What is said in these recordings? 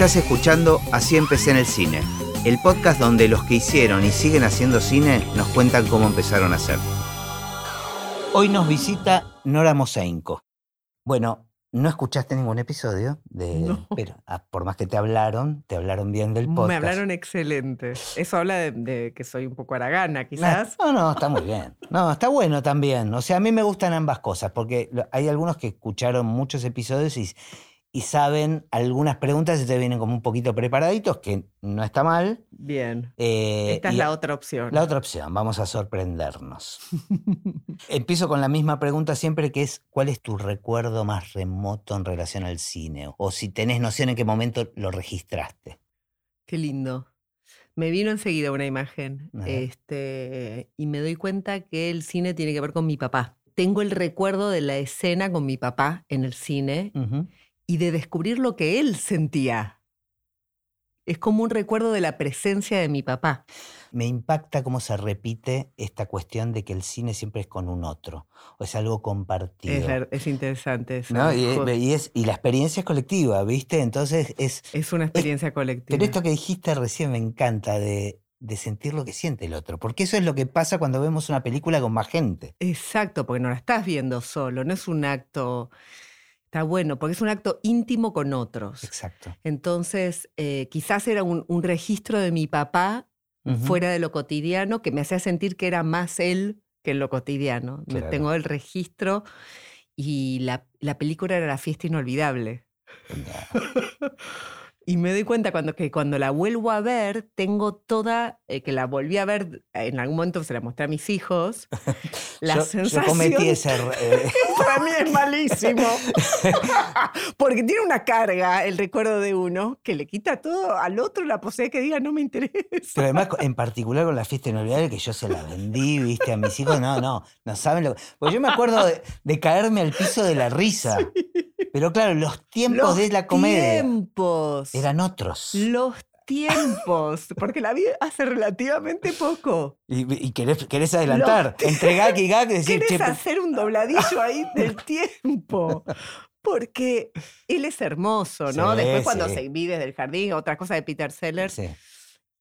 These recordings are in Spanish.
Estás escuchando Así empecé en el cine, el podcast donde los que hicieron y siguen haciendo cine nos cuentan cómo empezaron a hacer. Hoy nos visita Nora Moseinko. Bueno, no escuchaste ningún episodio de, No. pero ah, por más que te hablaron, te hablaron bien del podcast. Me hablaron excelente. Eso habla de, de que soy un poco aragana, quizás. No, no, está muy bien. No, está bueno también. O sea, a mí me gustan ambas cosas, porque hay algunos que escucharon muchos episodios y, y saben algunas preguntas y te vienen como un poquito preparaditos, que no está mal. Bien. Eh, Esta es la otra opción. la otra opción, vamos a sorprendernos. Empiezo con la misma pregunta siempre, que es, ¿cuál es tu recuerdo más remoto en relación al cine? O si tenés noción en qué momento lo registraste. Qué lindo. Me vino enseguida una imagen este, y me doy cuenta que el cine tiene que ver con mi papá. Tengo el recuerdo de la escena con mi papá en el cine. Y de descubrir lo que él sentía. Es como un recuerdo de la presencia de mi papá. Me impacta cómo se repite esta cuestión de que el cine siempre es con un otro, o es algo compartido. Es, interesante eso. ¿no? Y, Jo- y es, y la experiencia es colectiva, ¿viste? Entonces es... Es una experiencia colectiva. Pero esto que dijiste recién me encanta de, de sentir lo que siente el otro, porque eso es lo que pasa cuando vemos una película con más gente. Exacto, porque no la estás viendo solo, no es un acto, está bueno, porque es un acto íntimo con otros. Exacto. Entonces, eh, quizás era un, un registro de mi papá fuera de lo cotidiano que me hacía sentir que era más él que en lo cotidiano. Me tengo el registro y la, la película era La fiesta inolvidable. Y me doy cuenta cuando, que cuando la vuelvo a ver, tengo toda, eh, que la volví a ver, en algún momento se la mostré a mis hijos, la yo, yo sensación... cometí ese... eh, Para mí es malísimo. Porque tiene una carga el recuerdo de uno que le quita todo al otro la posibilidad que diga no me interesa. Pero además, en particular con la fiesta inolvidable, que yo se la vendí, viste, a mis hijos, no, no, no saben lo Porque yo me acuerdo de, de caerme al piso de la risa. Pero claro, los tiempos Los de la comedia tiempos. eran otros. Los tiempos. Porque la vi hace relativamente poco. Y, y querés, querés adelantar. Entre gag y gag, decir, ¿Querés hacer un dobladillo ahí del tiempo? Porque él es hermoso, ¿no? Sí, Después cuando se vi desde el jardín, otra cosa de Peter Sellers, sí.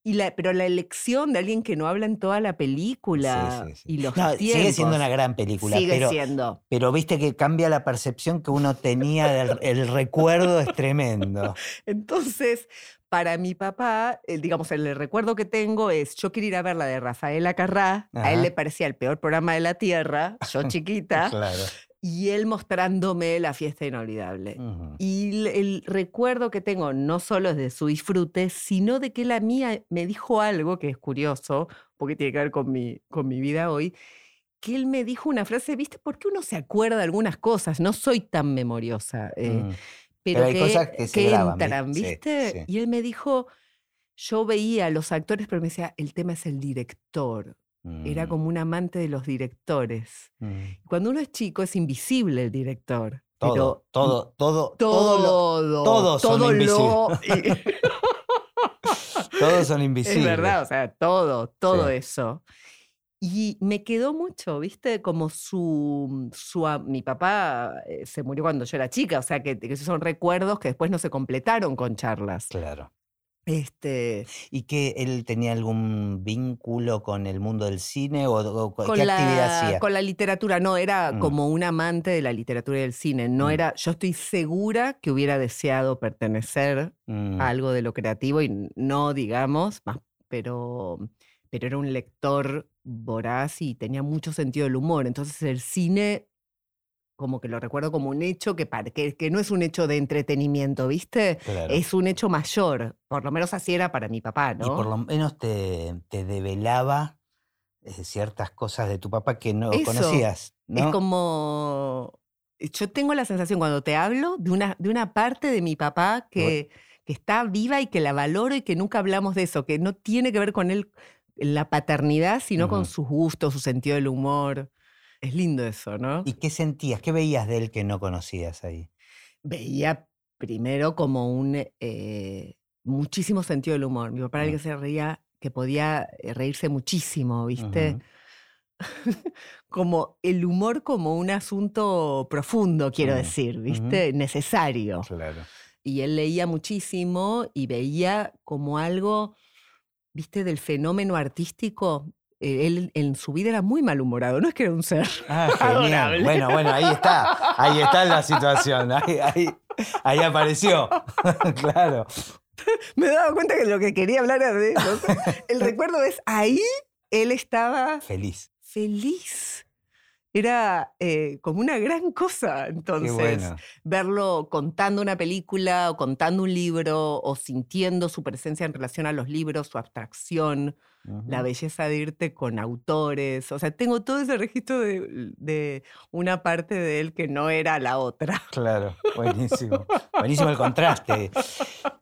Y la, pero la elección de alguien que no habla en toda la película Sí, sí, sí. y los No, sigue siendo una gran película, sigue pero, siendo. pero viste que cambia la percepción que uno tenía del el recuerdo, es tremendo. Entonces, para mi papá, el, digamos, el recuerdo que tengo es, yo quiero ir a ver la de Rafaela Carrá, a él le parecía el peor programa de la Tierra, yo chiquita, Claro. Y él mostrándome la fiesta inolvidable. Y el, el recuerdo que tengo no solo es de su disfrute, sino de que la mía me dijo algo que es curioso, porque tiene que ver con mi, con mi vida hoy, que él me dijo una frase, ¿viste? ¿Por qué uno se acuerda de algunas cosas? No soy tan memoriosa, eh, Mm. pero, Pero hay que, cosas que se graban, entran, Sí, ¿viste? sí. Y él me dijo, yo veía a los actores, pero me decía, el tema es el director. Era Mm. como un amante de los directores. Mm. Cuando uno es chico es invisible el director. Todo, pero todo, todo, todo lo- todo, todos son lo- todos son es invisibles. verdad, o sea, todo, todo Sí. eso. Y me quedó mucho, ¿viste? Como su, su a- mi papá eh, se murió cuando yo era chica, o sea, que, que esos son recuerdos que después no se completaron con charlas. Claro. Este, ¿Y que él tenía algún vínculo con el mundo del cine o, o con, qué la, actividad hacía? con la literatura, no, era Mm. como un amante de la literatura y del cine. No Mm. era, yo estoy segura que hubiera deseado pertenecer Mm, algo de lo creativo y no digamos, más, pero, pero era un lector voraz y tenía mucho sentido del humor. Entonces el cine, como que lo recuerdo como un hecho que, que, que no es un hecho de entretenimiento, ¿viste? claro. Es un hecho mayor. Por lo menos así era para mi papá, ¿no? Y por lo menos te, te develaba eh, ciertas cosas de tu papá que no Eso, conocías, ¿no? Es como. Yo tengo la sensación cuando te hablo de una, de una parte de mi papá que, que está viva y que la valoro y que nunca hablamos de eso, que no tiene que ver con él, la paternidad, sino con sus gustos, su sentido del humor. Es lindo eso, ¿no? ¿Y qué sentías? ¿Qué veías de él que no conocías ahí? Veía primero como un eh, muchísimo sentido del humor. Mi papá era el que se reía, que podía eh, reírse muchísimo, ¿viste? Como el humor como un asunto profundo, quiero decir. ¿viste? Necesario. Claro. y él leía muchísimo y veía como algo, viste, del fenómeno artístico. Eh, Él en su vida era muy malhumorado, no es que era un ser. Ah, genial. Adorable. Bueno, bueno, ahí está. Ahí está la situación. Ahí, ahí, ahí apareció. claro. Me daba cuenta que lo que quería hablar era de eso. El recuerdo es ahí él estaba Feliz. feliz. Era eh, como una gran cosa. Entonces, bueno. verlo contando una película o contando un libro o sintiendo su presencia en relación a los libros, su abstracción, la Ujú. belleza de irte con autores. O sea, tengo todo ese registro de, de una parte de él que no era la otra. Claro, buenísimo. Buenísimo el contraste.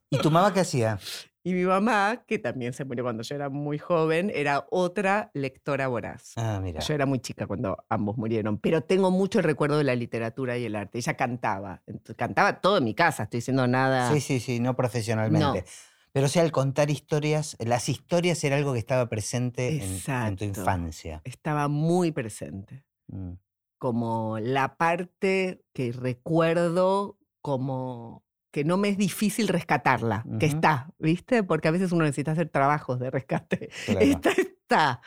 ¿Y tu mamá qué hacía? Y mi mamá, que también se murió cuando yo era muy joven, era otra lectora voraz. Ah, mira. Yo era muy chica cuando ambos murieron, pero tengo mucho el recuerdo de la literatura y el arte. Ella cantaba, cantaba todo en mi casa, estoy diciendo nada. Sí, sí, sí, no profesionalmente. Pero sí, al contar historias, las historias era algo que estaba presente en, en tu infancia. Estaba muy presente, Mm. como la parte que recuerdo como que no me es difícil rescatarla, que está, ¿viste? Porque a veces uno necesita hacer trabajos de rescate. Claro. Esta está.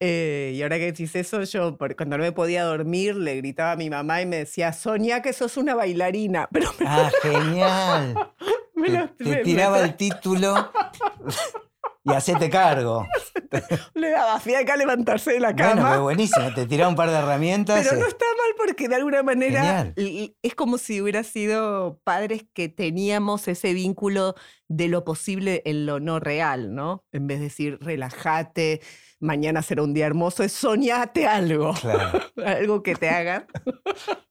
Eh, y ahora que decís eso, yo cuando no me podía dormir le gritaba a mi mamá y me decía, soñá que sos una bailarina. Pero me, Ah, genial. Me Te, me- tiraba el título y hacete cargo. le daba fiaca levantarse de la Bueno, cama. qué buenísimo. Te tiraba un par de herramientas. Pero no eh, está mal porque de alguna manera Genial. es como si hubiera sido padres que teníamos ese vínculo de lo posible en lo no real, ¿no? En vez de decir, relájate, mañana será un día hermoso, es soñate algo, Claro, algo que te haga.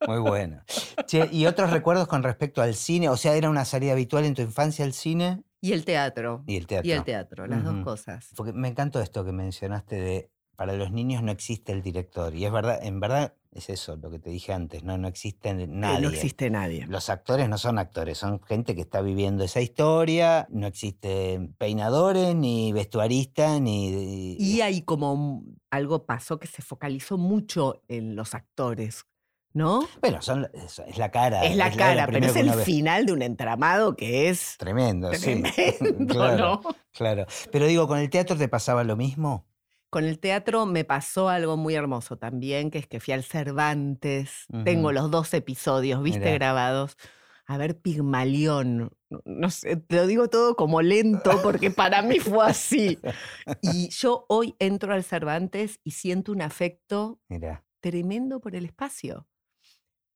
muy bueno. Che, ¿y otros recuerdos con respecto al cine? O sea, ¿era una salida habitual en tu infancia el cine Y el teatro. y el teatro? Y el teatro, las dos cosas. Porque me encantó esto que mencionaste de para los niños no existe el director. Y es verdad, en verdad es eso, lo que te dije antes, no, no existe nadie. No existe nadie. Los actores no son actores, son gente que está viviendo esa historia, no existen peinadores, ni vestuaristas, ni... Y ahí como algo pasó que se focalizó mucho en los actores, ¿no? Bueno, son, es, la cara. Es la cara, pero es el final de un entramado que es Tremendo, sí. tremendo, claro, ¿no? claro. Pero digo, ¿con el teatro te pasaba lo mismo? Con el teatro me pasó algo muy hermoso también, que es que fui al Cervantes, tengo los dos episodios, viste, Mirá. grabados. A ver, Pigmalión. No, sé, te lo digo todo como lento porque para mí fue así. Y yo hoy entro al Cervantes y siento un afecto Mira, tremendo por el espacio.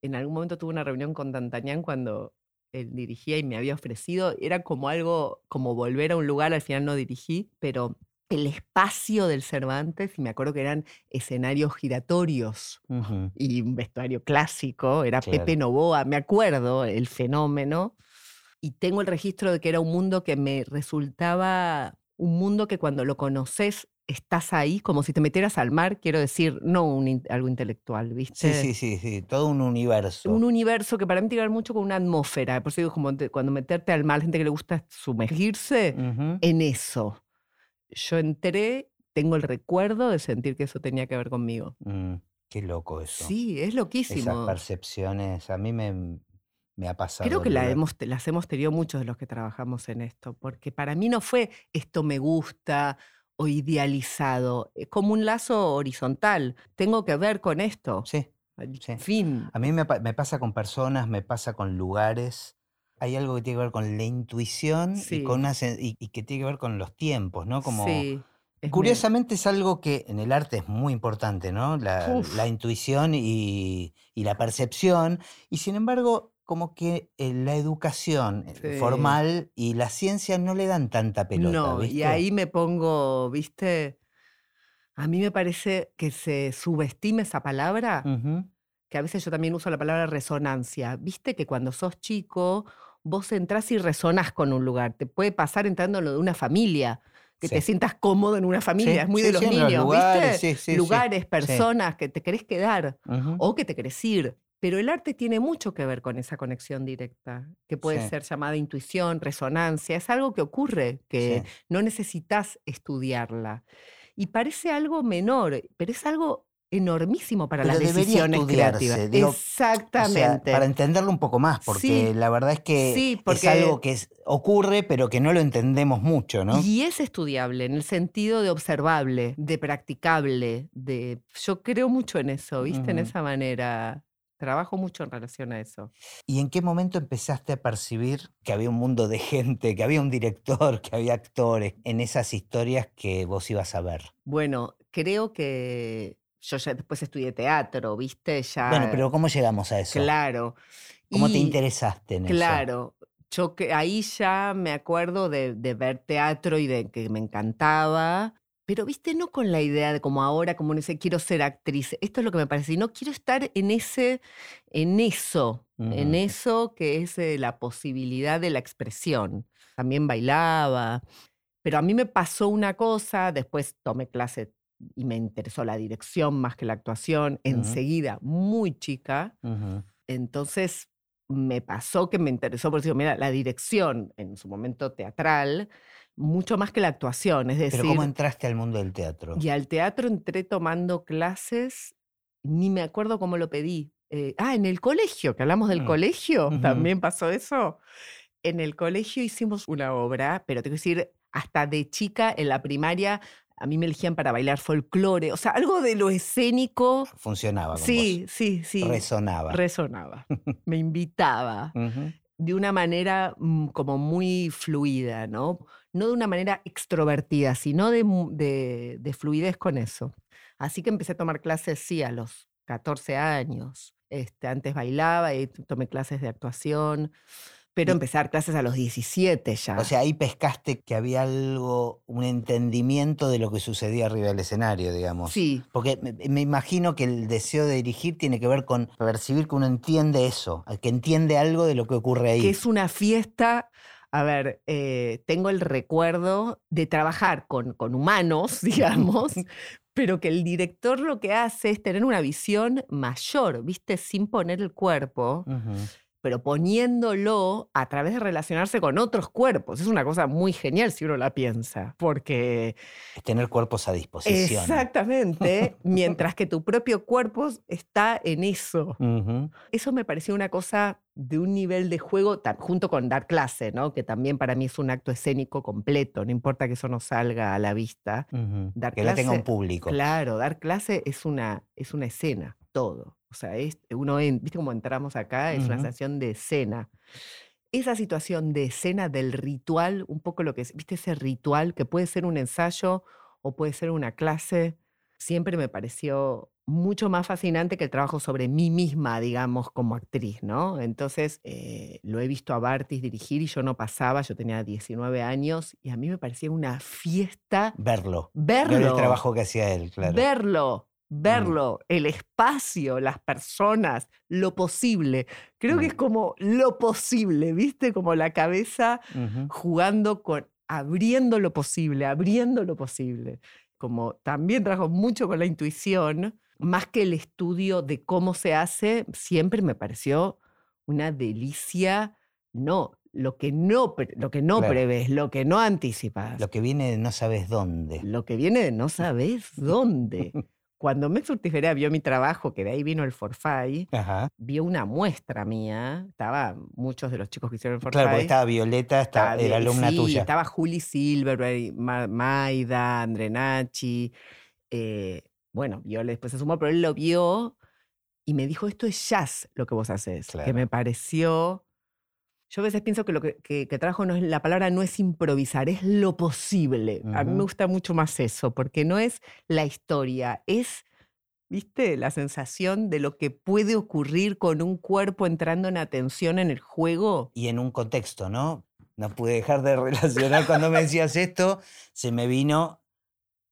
En algún momento tuve una reunión con D'Artagnan cuando él dirigía y me había ofrecido, era como algo, como volver a un lugar, al final no dirigí, pero el espacio del Cervantes, y me acuerdo que eran escenarios giratorios ujú, y un vestuario clásico, era Pepe Claro. Novoa, me acuerdo, el fenómeno, y tengo el registro de que era un mundo que me resultaba un mundo que cuando lo conoces estás ahí, como si te metieras al mar, quiero decir, no un algo intelectual, ¿viste? Sí, sí, sí, sí, todo un universo. Un universo que para mí tiene que ver mucho con una atmósfera, por eso digo, como te- cuando meterte al mar, gente que le gusta sumergirse Ujú. en eso. Yo entré, tengo el recuerdo de sentir que eso tenía que ver conmigo. Mm, qué loco eso. Sí, es Esas loquísimo. percepciones, a mí me, me ha pasado. Creo que la hemos, las hemos tenido muchos de los que trabajamos en esto, porque para mí no fue esto me gusta o idealizado, es como un lazo horizontal, tengo que ver con esto, Sí, al sí. fin. A mí me pasa con personas, me pasa con lugares. Hay algo que tiene que ver con la intuición y, con una, y, y que tiene que ver con los tiempos, ¿no? Como, sí, es me- Curiosamente es algo que en el arte es muy importante, ¿no? La, intuición y, y la percepción. Y sin embargo, como que eh, la educación eh, Sí. formal y la ciencia no le dan tanta pelota, No, y ¿viste? ahí me pongo, ¿viste? A mí me parece que se subestima esa palabra, que a veces yo también uso la palabra resonancia. ¿Viste que cuando sos chico, vos entrás y resonás con un lugar? Te puede pasar entrando en lo de una familia, que te sientas cómodo en una familia, Sí, es muy sí, de los en los niños, lugares, ¿viste? sí, sí, sí, lugares, personas que te querés quedar o que te querés ir. Pero el arte tiene mucho que ver con esa conexión directa, que puede ser llamada intuición, resonancia. Es algo que ocurre, que no necesitas estudiarla. Y parece algo menor, pero es algo enormísimo para Pero las decisiones creativas. digo, O sea, Exactamente. para entenderlo un poco más, porque Sí. la verdad es que Sí, es algo que es- ocurre, pero que no lo entendemos mucho, ¿no? Y es estudiable en el sentido de observable, de practicable, de yo creo mucho en eso, ¿viste? En Ujú. esa manera. Trabajo mucho en relación a eso. ¿Y en qué momento empezaste a percibir que había un mundo de gente, que había un director, que había actores en esas historias que vos ibas a ver? Bueno, creo que yo ya después estudié teatro, ¿viste? Ya. Bueno, pero ¿cómo llegamos a eso? Claro. ¿Cómo te interesaste en eso? Claro. Yo que ahí ya me acuerdo de, de ver teatro y de que me encantaba. Pero, viste, no con la idea de como ahora, como no sé, quiero ser actriz. Esto es lo que me parece. No quiero estar en ese, en eso, en eso que es eh, la posibilidad de la expresión. También bailaba. Pero a mí me pasó una cosa, después tomé clase y me interesó la dirección más que la actuación, enseguida, muy chica. Entonces me pasó que me interesó, por decir, mira, la dirección en su momento teatral, mucho más que la actuación. Es decir, Pero ¿cómo entraste al mundo del teatro? y al teatro entré tomando clases, ni me acuerdo cómo lo pedí. Eh, ah, en el colegio, que hablamos del Mm. colegio, también pasó eso. En el colegio hicimos una obra, pero te quiero decir, hasta de chica en la primaria, a mí me elegían para bailar folclore, o sea, algo de lo escénico. Funcionaba con Sí, sí, sí. Resonaba. Resonaba. Me invitaba de una manera mm, como muy fluida, ¿no? No de una manera extrovertida, sino de, de- de fluidez con eso. Así que empecé a tomar clases, sí, a los 14 años. Este, antes bailaba y t- tomé clases de actuación, pero dar clases a los 17 ya. O sea, ahí pescaste que había algo, un entendimiento de lo que sucedía arriba del escenario, digamos. sí, Porque me, me imagino que el deseo de dirigir tiene que ver con percibir que uno entiende eso, que entiende algo de lo que ocurre ahí. que es una fiesta. A ver, eh, tengo el recuerdo de trabajar con, con humanos, digamos, pero que el director lo que hace es tener una visión mayor, ¿viste? Sin poner el cuerpo, Ujú. Pero poniéndolo a través de relacionarse con otros cuerpos. Es una cosa muy genial si uno la piensa, porque Es tener cuerpos a disposición. exactamente, mientras que tu propio cuerpo está en eso. Eso me pareció una cosa de un nivel de juego, junto con dar clase, ¿no? que también para mí es un acto escénico completo, no importa que eso no salga a la vista. Ujú. Dar Que la tenga un público. Claro, dar clase es una, es una escena, todo. O sea, es, uno, en- ¿viste cómo entramos acá? Es una Ujú. sensación de escena. Esa situación de escena del ritual, un poco lo que es, ¿viste ese ritual que puede ser un ensayo o puede ser una clase? Siempre me pareció mucho más fascinante que el trabajo sobre mí misma, digamos, como actriz, ¿no? Entonces, eh, lo he visto a Bartis dirigir y yo no pasaba, yo tenía 19 años y a mí me parecía una fiesta Verlo. verlo. Ver el trabajo que hacía él, claro. Verlo, verlo, el espacio, las personas, lo posible. Creo que es Mm. como lo posible, ¿viste? Como la cabeza jugando con, abriendo lo posible, abriendo lo posible. Como también trabajo mucho con la intuición, más que el estudio de cómo se hace, siempre me pareció una delicia, no, lo que no, lo que no Claro. prevés, lo que no anticipas. Lo que viene de no sabes dónde. Lo que viene de no sabes dónde. Cuando Mex Urtiferea vio mi trabajo, que de ahí vino el Forfait, Ajá. vio una muestra mía. Estaba muchos de los chicos que hicieron el Claro, porque Forfait. estaba Violeta, estaba, era alumna sí, tuya. Estaba Juli Silverberg, Ma- Maida, Andrenachi. eh, bueno, Viola después se sumó, pero él lo vio y me dijo, esto es jazz lo que vos haces. Claro. Que me pareció... Yo a veces pienso que lo que, que- que trabajo no es, la palabra no es improvisar, es lo posible. A mí me gusta mucho más eso, porque no es la historia, es, viste, la sensación de lo que puede ocurrir con un cuerpo entrando en atención en el juego. Y en un contexto, ¿no? No pude dejar de relacionar cuando me decías esto, se me vino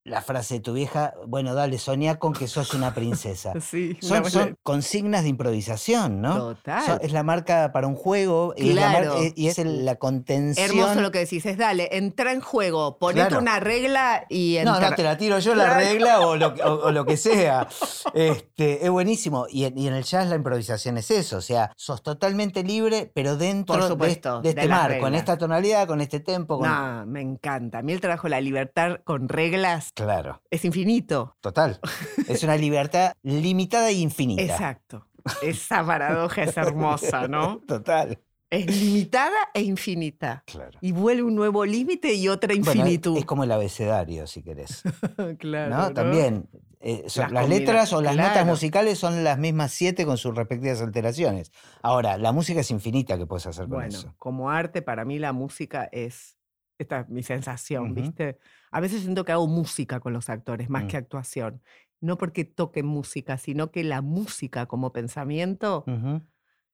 la frase de tu vieja, bueno, dale, soñá con que sos una princesa. Sí, Son, son consignas de improvisación, ¿no? Total. Es la marca para un juego y es, la mar- Claro. eh, y es el- la contención. Hermoso lo que decís, es dale, entra en juego, ponete Claro. una regla y No, entra. no, te la tiro yo la Claro. regla o lo, que- o- o lo que sea. Este, es buenísimo. Y en, y en el jazz la improvisación es eso. O sea, sos totalmente libre, pero dentro Por de, supuesto, de este de en reglas. esta tonalidad, con este tempo. Con... No, me encanta. A mí el trabajo la libertad con reglas Claro, es infinito. total. Es una libertad limitada e infinita. Exacto. Esa paradoja es hermosa, ¿no? Total. Es limitada e infinita. Claro. Y vuelve un nuevo límite y otra Bueno, infinitud. es como el abecedario, si querés. claro. ¿no? También. eh, son- Las letras o las notas musicales son las mismas siete con sus respectivas alteraciones. Ahora, la música es infinita que puedes hacer con Bueno, eso. como arte, para mí la música es. Esta es mi sensación. ¿viste? A veces siento que hago música con los actores, más Mm. que actuación. No porque toque música, sino que la música como pensamiento,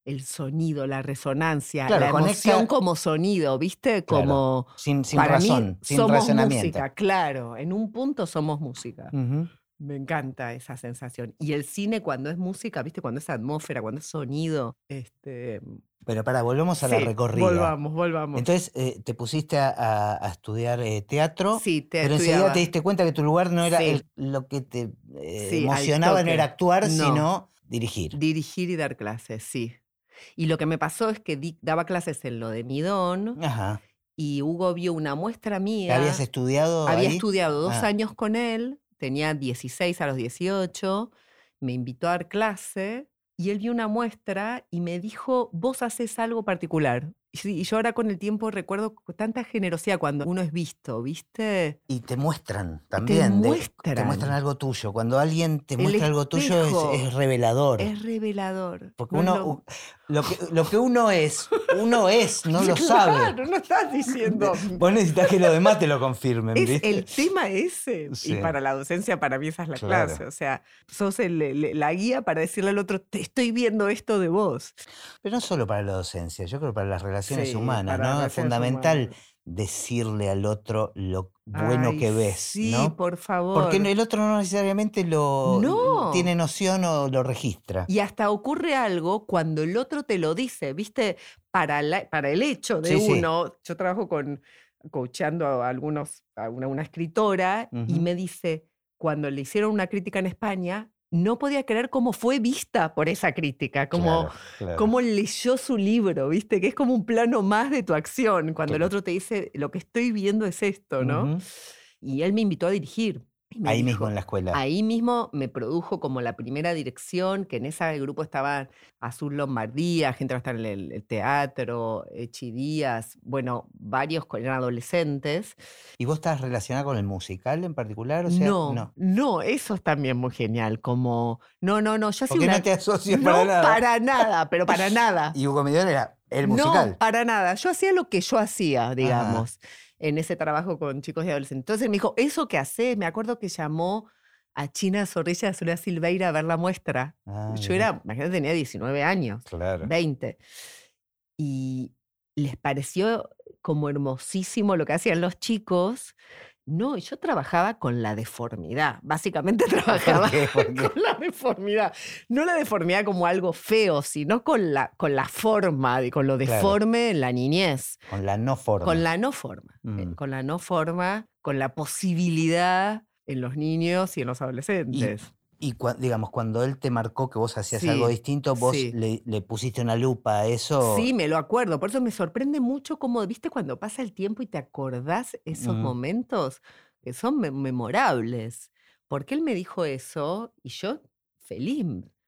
el sonido, la resonancia, Claro, la conecta- emoción como sonido, ¿viste? Claro, Como. Sin, sin para razón, mí sin somos razonamiento. música, claro. En un punto somos música. Me encanta esa sensación. Y el cine cuando es música, ¿viste? Cuando es atmósfera, cuando es sonido. Este, Pero para, volvemos a la recorrida. Volvamos, volvamos. Entonces, eh, te pusiste a, a- a estudiar eh, teatro, sí, te pero enseguida te diste cuenta que tu lugar no era Sí. el- lo que te eh, Sí, emocionaba, no era actuar, No. sino dirigir. Dirigir y dar clases, sí. Y lo que me pasó es que di- daba clases en lo de Midón Ajá. y Hugo vio una muestra mía. ¿Habías estudiado Había ahí? estudiado dos Ah. años con él, tenía 16 a los 18, me invitó a dar clase y él vio una muestra y me dijo, vos haces algo particular. Y yo ahora con el tiempo recuerdo tanta generosidad cuando uno es visto, ¿viste? Y te muestran también. de- te muestran. muestran algo tuyo. Cuando alguien te muestra algo tuyo es, es revelador. Es revelador. Porque No uno, lo- lo, que, lo que uno es, uno es, no lo sabe. Claro, no estás diciendo. Vos necesitas que los demás te lo confirmen, Es ¿viste? el tema ese. Sí. Y para la docencia, para mí esa es la Claro. clase. O sea, sos el- el- la guía para decirle al otro, te estoy viendo esto de vos. Pero no solo para la docencia, yo creo para las relaciones Sí, humanas, ¿no? Es fundamental humanas. Decirle al otro lo bueno Ay, que ves, Sí, ¿no? por favor. Porque el otro no necesariamente lo No. tiene noción o lo registra. Y hasta ocurre algo cuando el otro te lo dice, ¿viste? Para, la- para el hecho de Sí, sí. uno, yo trabajo con, coacheando a algunos, a una, una escritora y me dice, cuando le hicieron una crítica en España, no podía creer cómo fue vista por esa crítica, Claro, claro. cómo leyó su libro, ¿viste? Que es como un plano más de tu acción, cuando el otro te dice, lo que estoy viendo es esto, ¿no? Y él me invitó a dirigir. Me Ahí mismo en la escuela. Ahí mismo me produjo como la primera dirección, que en ese grupo estaban Azul Lombardía, gente que va a estar en el, el teatro, Echi Díaz, bueno, varios eran adolescentes. ¿Y vos estás relacionada con el musical en particular? O sea, no, no. no, eso es también muy genial, como, no, no, no, Porque una... no te asocias no, para nada. para nada, pero para nada. Y Hugo Midón era el musical. No, para nada. Yo hacía lo que yo hacía, digamos, en ese trabajo con chicos y adolescentes. Entonces me dijo, eso que haces, me acuerdo que llamó a China Zorrilla de Silveira a ver la muestra. Ah, yo era, imagínate, tenía 19 años, Claro. 20. Y les pareció como hermosísimo lo que hacían los chicos. No, yo trabajaba con la deformidad. Básicamente trabajaba qué? ¿Por qué? con la deformidad. No la deformidad como algo feo, sino con la, con la forma, con lo Claro. deforme en la niñez. Con la no forma. Con la no forma. eh, Mm. Con la no forma, con la posibilidad en los niños y en los adolescentes. Y cua- digamos, cuando él te marcó que vos hacías Sí, algo distinto, vos sí. le, le pusiste una lupa a eso. Sí, me lo acuerdo. Por eso me sorprende mucho cómo, viste, cuando pasa el tiempo y te acordás esos Mm. momentos que son me- memorables. Porque él me dijo eso y yo feliz.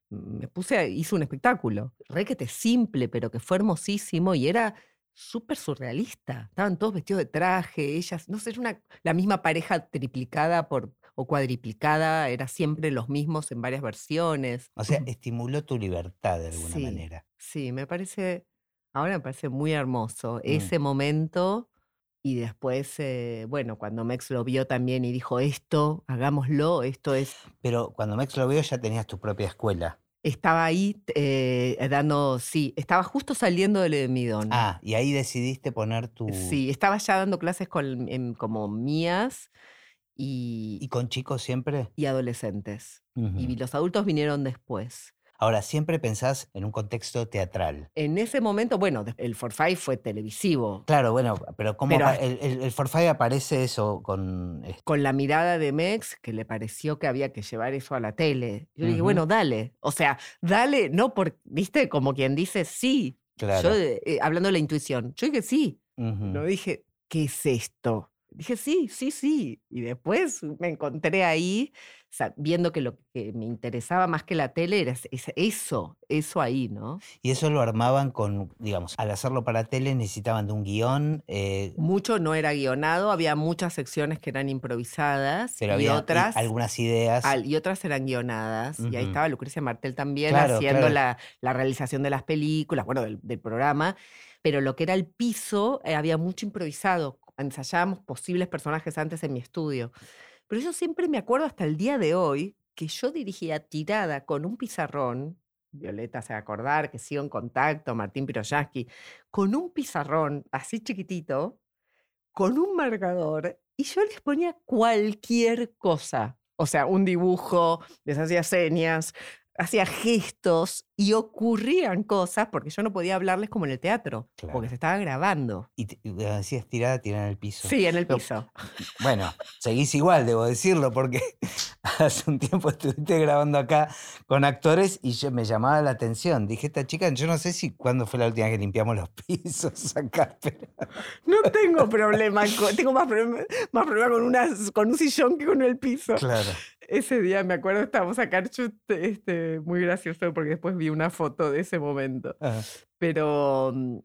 Me puse, a- hice un espectáculo. Re que te simple, pero que fue hermosísimo y era súper surrealista. Estaban todos vestidos de traje, ellas, no sé, era una, la misma pareja triplicada por, o cuadriplicada, era siempre los mismos en varias versiones. O sea, estimuló tu libertad de alguna Sí. manera. Sí, me parece, ahora me parece muy hermoso Mm. ese momento y después, eh, bueno, cuando Mex lo vio también y dijo esto, hagámoslo, esto es, Pero cuando Mex lo vio ya tenías tu propia escuela. estaba ahí eh, dando, sí, estaba justo saliendo del Midón. Ah, y ahí decidiste poner tu... Sí, estaba ya dando clases con, em, como mías y, ¿Y con chicos siempre? y adolescentes. Ujú. Y los adultos vinieron después. Ahora, siempre pensás en un contexto teatral. En ese momento, bueno, el Forfait fue televisivo. Claro, bueno, pero ¿cómo Pero el, el, el Forfait aparece eso con... con la mirada de Mex que le pareció que había que llevar eso a la tele. Yo le dije, Ujú. bueno, dale. O sea, dale, no por, viste, como quien dice sí. Claro. Yo, eh, hablando de la intuición, yo dije sí. Ujú. No dije, ¿qué es esto? Dije, sí, sí, sí. Y después me encontré ahí viendo que lo que me interesaba más que la tele era eso, eso ahí, ¿no? Y eso lo armaban con, digamos, al hacerlo para tele necesitaban de un guion. Eh Mucho no era guionado, había muchas secciones que eran improvisadas pero y había otras. algunas ideas. y otras eran guionadas. Y ahí estaba Lucrecia Martel también haciendo La, realización de las películas, bueno, del, programa. Pero lo que era el piso, eh, había mucho improvisado. Ensayábamos posibles personajes antes en mi estudio. Pero yo siempre me acuerdo hasta el día de hoy que yo dirigía tirada con un pizarrón, Violeta se va a acordar que sigo en contacto, Martín Piroyaski, con un pizarrón así chiquitito, con un marcador, y yo les ponía cualquier cosa. O sea, un dibujo, les hacía señas, hacía gestos y ocurrían cosas porque yo no podía hablarles como en el teatro, porque se estaba grabando. Y, decías tirada, tirada en el piso. Sí, en el piso. bueno, seguís igual, debo decirlo, porque hace un tiempo estuviste grabando acá con actores y yo, me llamaba la atención. Dije, esta chica, yo no sé si cuándo fue la última vez que limpiamos los pisos acá. No tengo problema, tengo más problema, más problema con, una, con un sillón que con el piso. Claro ese día, me acuerdo, estábamos acá, este, muy gracioso porque después vi una foto de ese momento. Pero mm,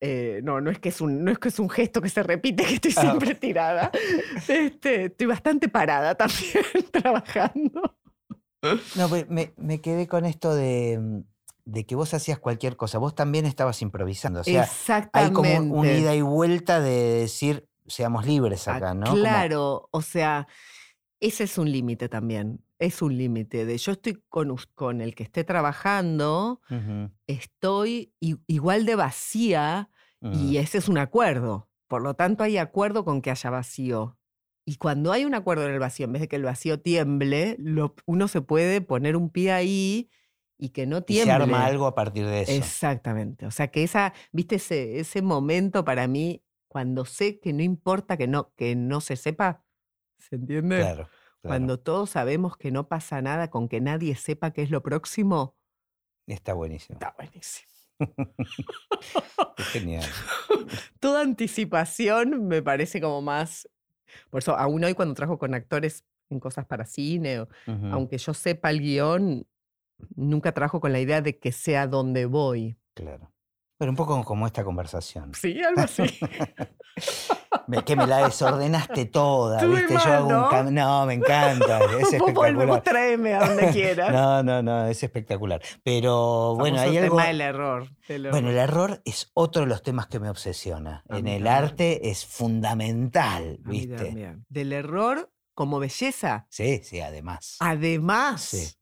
eh, no, no es, que es un, no es que es un gesto que se repite, que estoy ah, siempre tirada. Este, estoy bastante parada también trabajando. No, pues me, me quedé con esto de, mm, de, que vos hacías cualquier cosa. Vos también estabas improvisando. O sea, Exactamente. Hay como una ida y vuelta de decir, seamos libres ah, acá, ¿no? Claro, o sea, ese es un límite también. Es un límite de yo estoy con, con, el que esté trabajando, estoy igual de vacía y ese es un acuerdo. Por lo tanto, hay acuerdo con que haya vacío. Y cuando hay un acuerdo en el vacío, en vez de que el vacío tiemble, uno se puede poner un pie ahí y que no tiemble. Y se arma algo a partir de eso. Exactamente. O sea, que esa, viste, ese, ese momento para mí, cuando sé que no importa que no, que no se sepa, ¿Se entiende? Claro, Cuando todos sabemos que no pasa nada con que nadie sepa qué es lo próximo. Está buenísimo. Está buenísimo. genial. Toda anticipación me parece como más. Por eso, aún hoy cuando trabajo con actores en cosas para cine, aunque yo sepa el guion, nunca trabajo con la idea de que sea donde voy. Claro. Pero un poco como esta conversación. Sí, algo así. que me la desordenaste toda, ¿viste? Yo hago un No, me encanta. Es espectacular. tráeme a donde quieras. no, no, no, es espectacular. Pero bueno, hay algo. Tema del error, Bueno, el error es otro de los temas que me obsesiona. en el arte es fundamental, ¿viste? Del error como belleza. Sí, sí, además. Además. Sí.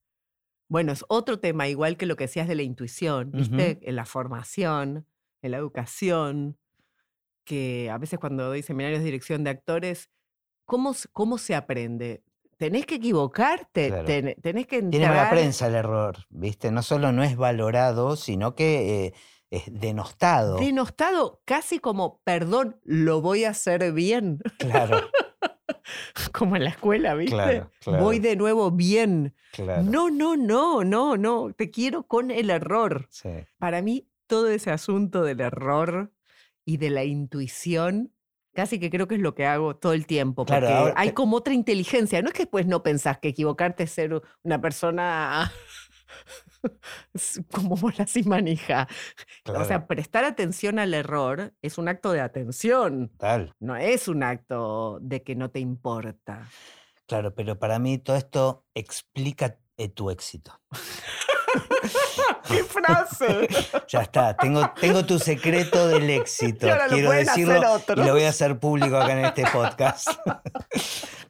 Bueno, es otro tema, igual que lo que decías de la intuición, ¿viste? En la formación, en la educación que a veces cuando doy seminarios de dirección de actores, ¿cómo, cómo se aprende? Tenés que equivocarte, tenés que entrar... Tiene la prensa el error, ¿viste? No solo no es valorado, sino que eh, es denostado. Denostado, casi como, perdón, lo voy a hacer bien. Claro. como en la escuela, ¿viste? Voy de nuevo bien. No, no, no, no, no, te quiero con el error. Para mí, todo ese asunto del error y de la intuición, casi que creo que es lo que hago todo el tiempo, porque hay como otra inteligencia. No es que después no pensás que equivocarte es ser una persona como bola sin manija. O sea, prestar atención al error es un acto de atención. Tal. No es un acto de que no te importa. Claro, pero para mí todo esto explica eh, tu éxito. ¡Qué frase! Ya está, tengo, tengo tu secreto del éxito. Quiero decirlo y lo voy a hacer público acá en este podcast.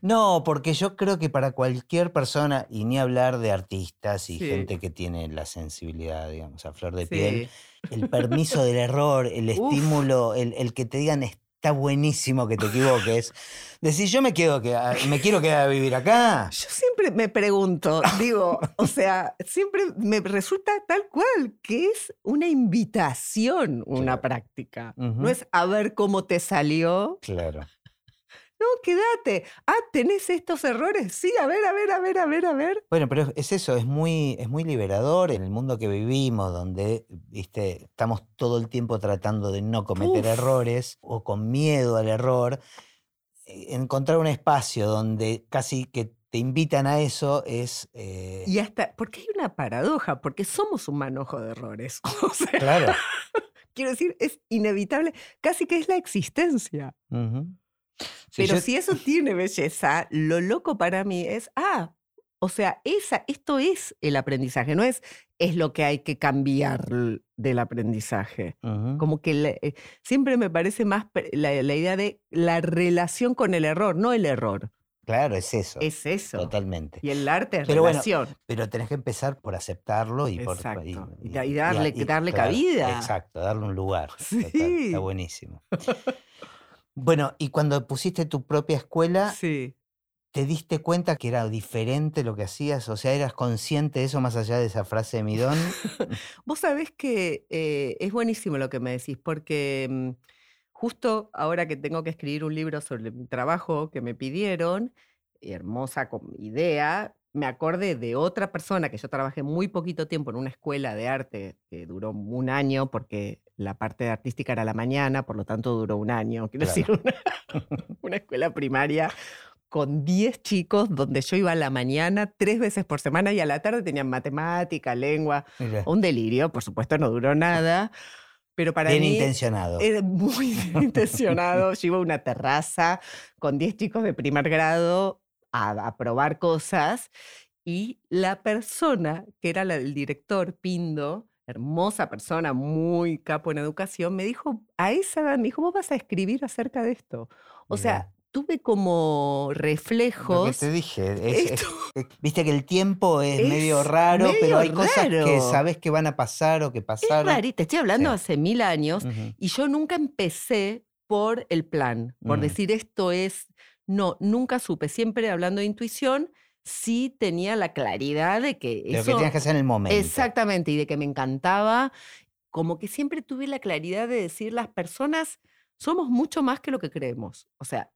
No, porque yo creo que para cualquier persona, y ni hablar de artistas y gente que tiene la sensibilidad, digamos, a flor de piel, el permiso del error, el estímulo, el, el que te digan está buenísimo que te equivoques. Decir, yo me, quedo que, me quiero quedar a vivir acá. Yo siempre me pregunto, digo, o sea, siempre me resulta tal cual, que es una invitación, una práctica. No es a ver cómo te salió. Claro. No, quédate. Ah, ¿tenés estos errores? Sí, a ver, a ver, a ver, a ver, a ver. Bueno, pero es eso, es muy, es muy liberador en el mundo que vivimos, donde viste, estamos todo el tiempo tratando de no cometer errores o con miedo al error. encontrar un espacio donde casi que te invitan a eso es... eh, Y hasta, porque hay una paradoja, porque somos un manojo de errores. O sea, Claro. quiero decir, es inevitable, casi que es la existencia. Ujú. Sí, Pero yo- si eso tiene belleza, lo loco para mí es, ah, o sea, esa, esto es el aprendizaje, no es, es lo que hay que cambiar del aprendizaje. Ujú. Como que le- eh, siempre me parece más la, la idea de la relación con el error, no el error. Claro, es eso. Es eso. Totalmente. Y el arte es Pero bueno, relación. Pero tenés que empezar por aceptarlo y por Exacto. y- Y da- y darle- darle claro, cabida. Exacto, darle un lugar. Sí. total, está buenísimo. Bueno, y cuando pusiste tu propia escuela, Sí. ¿te diste cuenta que era diferente lo que hacías? O sea, ¿eras consciente de eso más allá de esa frase de Midón? Vos sabés que eh, es buenísimo lo que me decís, porque mm, justo ahora que tengo que escribir un libro sobre mi trabajo que me pidieron, hermosa idea, me acordé de otra persona que yo trabajé muy poquito tiempo en una escuela de arte que duró un año, porque la parte artística era la mañana, por lo tanto duró un año. Quiero decir, una, una escuela primaria con 10 chicos donde yo iba a la mañana tres veces por semana y a la tarde tenían matemática, lengua, Mira, un delirio, por supuesto no duró nada, pero para bien mí intencionado. era muy bien intencionado. Yo iba a una terraza con 10 chicos de primer grado a, a probar cosas y la persona que era la del director, Pindo, hermosa persona, muy capo en educación, me dijo, a esa edad, me dijo, vos vas a escribir acerca de esto. O sea, tuve como Lo que reflejos. te dije, es- es- viste que el tiempo es, Es medio raro, pero medio hay cosas que sabes que van a pasar o que Es pasaron. raro, te estoy hablando Sí. hace mil años, Ujú. Y yo nunca empecé por el plan, por Mm. decir esto es, no, nunca supe, siempre hablando de intuición, sí tenía la claridad de que De lo eso... que tenías que hacer en el momento. Exactamente, y de que me encantaba, como que siempre tuve la claridad de decir, las personas somos mucho más que lo que creemos. O sea,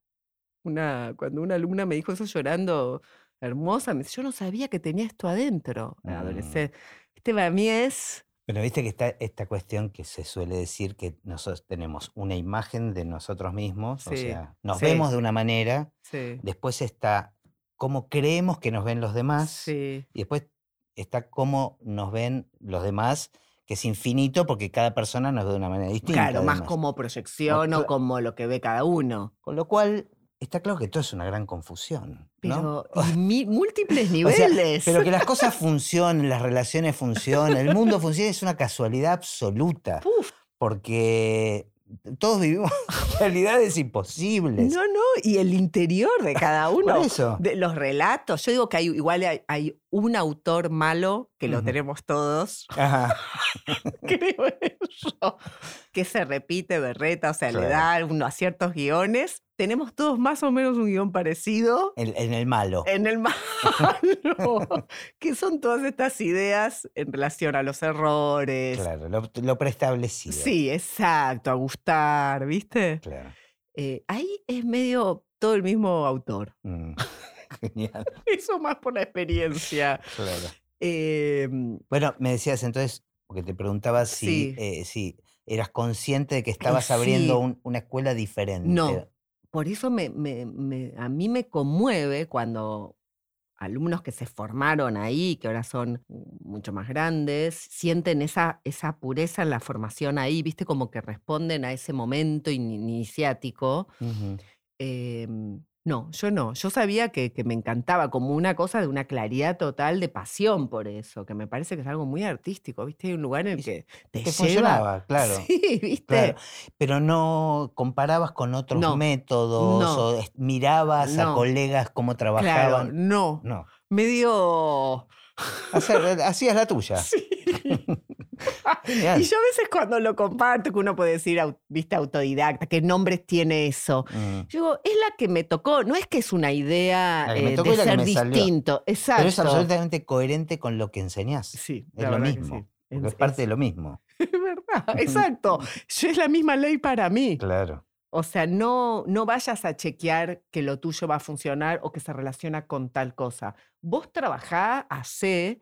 una, cuando una alumna me dijo eso llorando, hermosa, me dice, yo no sabía que tenía esto adentro, Mm. adolescente. Este para mí es... Pero viste que está esta cuestión que se suele decir que nosotros tenemos una imagen de nosotros mismos, o sea, nos sí. vemos de una manera, Sí, después está cómo creemos que nos ven los demás, y después está cómo nos ven los demás, que es infinito porque cada persona nos ve de una manera distinta. Claro, más como proyección o como lo que ve cada uno. Con lo cual, está claro que todo es una gran confusión. ¿no? Pero y múltiples O sea, niveles. pero que las cosas funcionen, las relaciones funcionen, el mundo funcione es una casualidad absoluta. Uf, porque todos vivimos realidades imposibles. no, no, y el interior de cada Por uno. eso. De los relatos. Yo digo que hay, igual hay, hay un autor malo, que lo tenemos todos, Ajá, creo yo, que se repite, berreta, o sea, le da uno a ciertos guiones. Tenemos todos más o menos un guion parecido. en, en el malo. En el malo, que son todas estas ideas en relación a los errores, Claro, lo, lo preestablecido. Sí, exacto, a gustar, ¿viste? Claro. Eh, ahí es medio todo el mismo autor. Mm, Genial, Eso más por la experiencia. claro. Em, Bueno, me decías entonces, porque te preguntaba si, Sí. eh, si eras consciente de que estabas abriendo un- una escuela diferente. no, por eso me, me- me- a mí me conmueve cuando alumnos que se formaron ahí, que ahora son mucho más grandes, sienten esa, esa pureza en la formación ahí, ¿viste? Como que responden a ese momento in- iniciático. No, yo no. Yo sabía que, que me encantaba como una cosa de una claridad total de pasión por eso, que me parece que es algo muy artístico, ¿viste? Hay un lugar en el que te Te lleva. funcionaba, claro. Sí, ¿viste? Claro, pero no comparabas con otros No, métodos no. o mirabas a colegas cómo Claro, trabajaban. no. No, Medio. Hacer- hacías la tuya. Sí. Genial. Y yo a veces cuando lo comparto, que uno puede decir, viste, autodidacta, ¿qué nombres tiene eso? Mm. Yo digo, es la que me tocó, no es que es una idea eh, de ser distinto. Exacto. Pero es absolutamente coherente con lo que enseñás. Sí, es lo mismo. sí. Es Es- parte es- de lo mismo. Es verdad, exacto. Yo es la misma ley para mí. Claro. O sea, no, no vayas a chequear que lo tuyo va a funcionar o que se relaciona con tal cosa. Vos trabajá, hacé,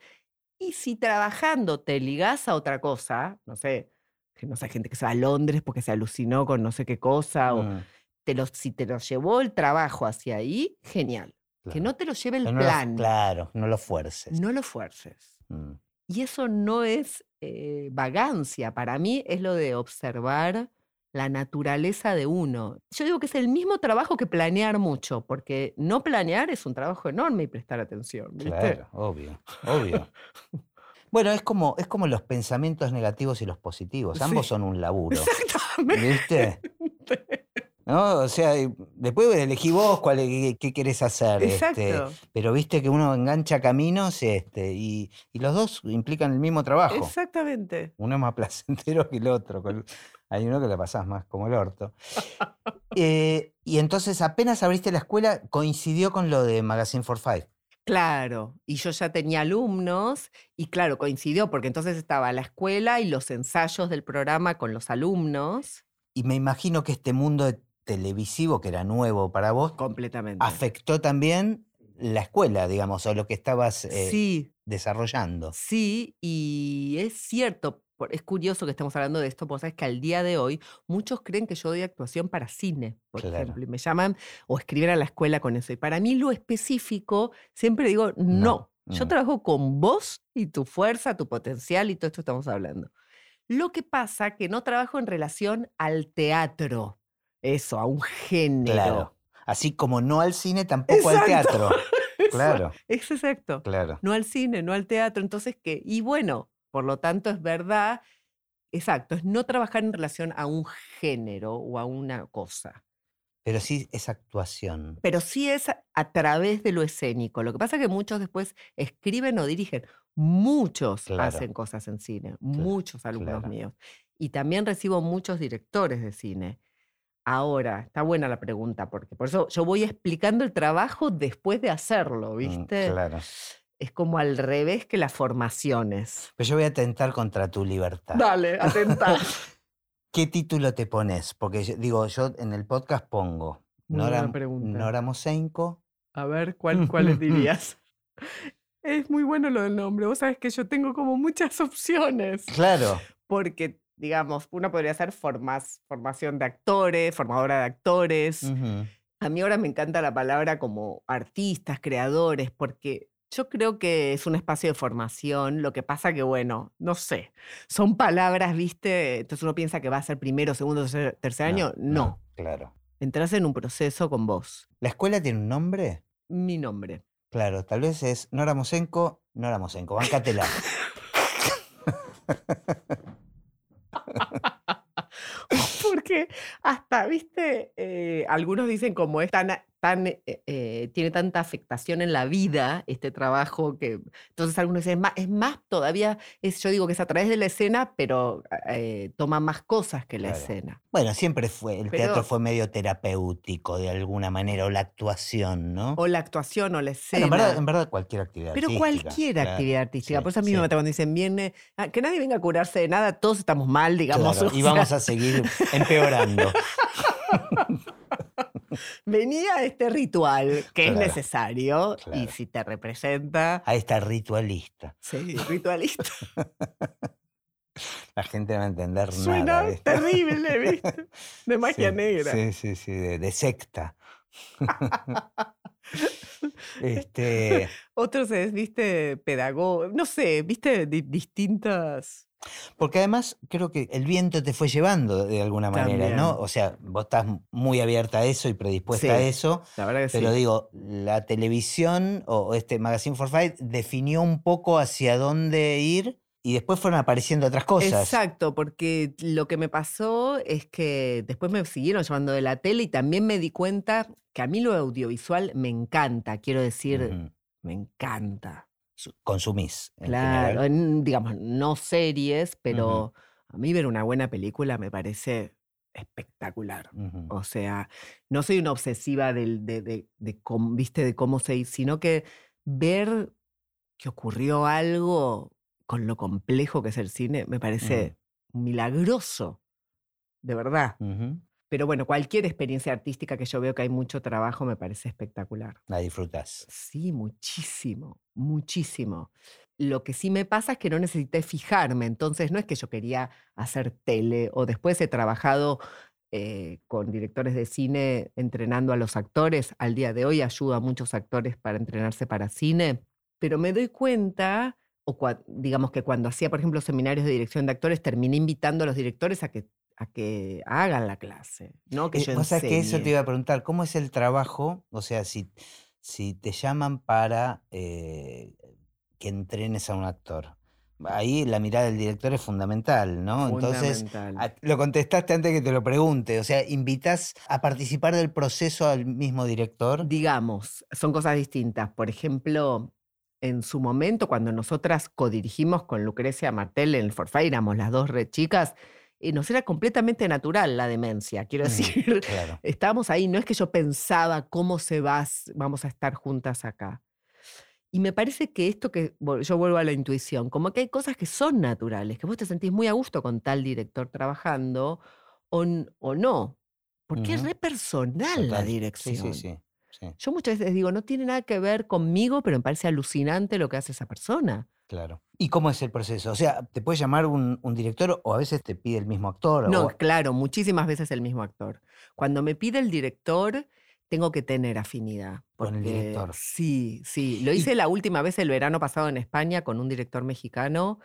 y si trabajando te ligás a otra cosa, no sé, que no sé, gente que se va a Londres porque se alucinó con no sé qué cosa, o, Mm. te lo, si te lo llevó el trabajo hacia ahí, genial. Que no te lo lleve el no lo- plan. claro, no lo fuerces. No lo fuerces. Mm. Y eso no es eh, vagancia, para mí es lo de observar la naturaleza de uno. Yo digo que es el mismo trabajo que planear mucho, porque no planear es un trabajo enorme y prestar atención. ¿viste? Claro, obvio, obvio. Bueno, es como, es como los pensamientos negativos y los positivos. Ambos Sí. son un laburo. Exactamente. ¿Viste? ¿No? O sea, después elegí vos cuál, qué, qué querés hacer. este, Exacto. pero viste que uno engancha caminos este, y, y los dos implican el mismo trabajo. Exactamente. Uno es más placentero que el otro. Hay uno que le pasás más como el orto. Eh, y entonces apenas abriste la escuela, coincidió con lo de Magazine for Five. Claro, y yo ya tenía alumnos y claro, coincidió porque entonces estaba la escuela y los ensayos del programa con los alumnos Y me imagino que este mundo de- televisivo, que era nuevo para vos, completamente. afectó también la escuela, digamos, o lo que estabas eh, Sí, desarrollando. sí, y es cierto, es curioso que estemos hablando de esto, porque sabes que al día de hoy muchos creen que yo doy actuación para cine, por Claro. ejemplo, y me llaman o escriben a la escuela con eso. Y para mí lo específico, siempre digo, no, yo trabajo con vos y tu fuerza, tu potencial y todo esto estamos hablando. Lo que pasa que no trabajo en relación al teatro, eso, a un género. Claro. Así como no al cine, tampoco al teatro. Claro, Es exacto. claro. No al cine, no al teatro. Entonces, ¿qué? Y bueno, por lo tanto, es verdad, exacto, es no trabajar en relación a un género o a una cosa. Pero sí es actuación. Pero sí es a, través de lo escénico. Lo que pasa es que muchos después escriben o dirigen. Muchos Claro. hacen cosas en cine, muchos alumnos claro. míos. Y también recibo muchos directores de cine. Ahora, está buena la pregunta, porque por eso yo voy explicando el trabajo después de hacerlo, Mm, ¿viste? Claro. Es como al revés que las formaciones. Pero yo voy a atentar contra tu libertad. Dale, atenta. ¿Qué título te pones? Porque yo- digo, yo en el podcast pongo Nora. Nora Mosenko. A ver, ¿cuál, ¿cuáles dirías? Es muy bueno lo del nombre. Vos sabés que yo tengo como muchas opciones. Claro. Porque, digamos, una podría ser formas, formación de actores, formadora de actores. A mí ahora me encanta la palabra como artistas, creadores, porque yo creo que es un espacio de formación. Lo que pasa que, bueno, no sé, son palabras, ¿viste? Entonces uno piensa que va a ser primero, segundo, tercer, tercer año. No, Claro. entras en un proceso con vos. ¿La escuela tiene un nombre? Mi nombre. Claro, tal vez es Nora Mosenko, Nora Mosenko, bancatela. Porque hasta, viste, Eh, algunos dicen como es tan, tan, eh, eh, tiene tanta afectación en la vida este trabajo que, entonces algunos dicen, es más, es más todavía, es, yo digo que es a través de la escena, pero eh, toma más cosas que la Claro. escena. Bueno, siempre fue, el teatro Pero- fue medio terapéutico de alguna manera, o la actuación, ¿no? O la actuación o la Bueno, escena. en, verdad, en verdad cualquier actividad Pero artística, cualquier claro. actividad artística. Sí, Por eso a mí sí. me mata cuando dicen, viene, ah, que nadie venga a curarse de nada, todos estamos mal, digamos. Claro, y vamos a seguir empeorando. Venía a este ritual que es Claro, necesario y si te representa, A esta ritualista. sí, ritualista. La gente no va a entender Suena nada. ¿viste? terrible, ¿viste? De magia Sí, negra. Sí, sí, sí, de, de secta. este, Otros es, viste, pedagogo, no sé, viste, Di- distintas. Porque además creo que el viento te fue llevando de alguna manera, ¿no? O sea, vos estás muy abierta a eso y predispuesta a eso, La verdad que pero sí. digo, la televisión o este Magazine for Fight definió un poco hacia dónde ir y después fueron apareciendo otras cosas. Exacto, porque lo que me pasó es que después me siguieron llamando de la tele y también me di cuenta que a mí lo audiovisual me encanta, quiero decir, me encanta. Su- Consumís. en Claro, en, digamos, no series, pero a mí ver una buena película me parece espectacular. O sea, no soy una obsesiva del, de, de, de ¿viste? de cómo se sino que ver que ocurrió algo con lo complejo que es el cine me parece milagroso, de verdad. Pero bueno, cualquier experiencia artística que yo veo que hay mucho trabajo me parece espectacular. La disfrutás. Sí, muchísimo, muchísimo. Lo que sí me pasa es que no necesité fijarme, entonces no es que yo quería hacer tele o después he trabajado eh, con directores de cine entrenando a los actores. Al día de hoy ayuda a muchos actores para entrenarse para cine. Pero me doy cuenta, o digamos que cuando hacía, por ejemplo, seminarios de dirección de actores, terminé invitando a los directores a que, a que hagan la clase. ¿no? Que eh, que eso te iba a preguntar, ¿cómo es el trabajo? O sea, si, si te llaman para eh, que entrenes a un actor ahí la mirada del director es fundamental, ¿no? Entonces, lo contestaste antes que te lo pregunte, o sea, invitas a participar del proceso al mismo director. Digamos, son cosas distintas. Por ejemplo, en su momento, cuando nosotras codirigimos con Lucrecia Martel en el Forfait, éramos las dos re chicas, y nos era completamente natural la demencia, quiero mm, decir. Estábamos ahí, no es que yo pensaba cómo se va, vamos a estar juntas acá. Y me parece que esto que yo vuelvo a la intuición, como que hay cosas que son naturales, que vos te sentís muy a gusto con tal director trabajando o, o no, porque es re personal la dirección. Sí, sí, sí, Yo muchas veces digo, no tiene nada que ver conmigo, pero me parece alucinante lo que hace esa persona. Claro. ¿Y cómo es el proceso? O sea, ¿te puede llamar un, un director o a veces te pide el mismo actor? No, claro, muchísimas veces el mismo actor. Cuando me pide el director, tengo que tener afinidad. con el director. Sí, sí. Lo hice la última vez el verano pasado en España con un director mexicano.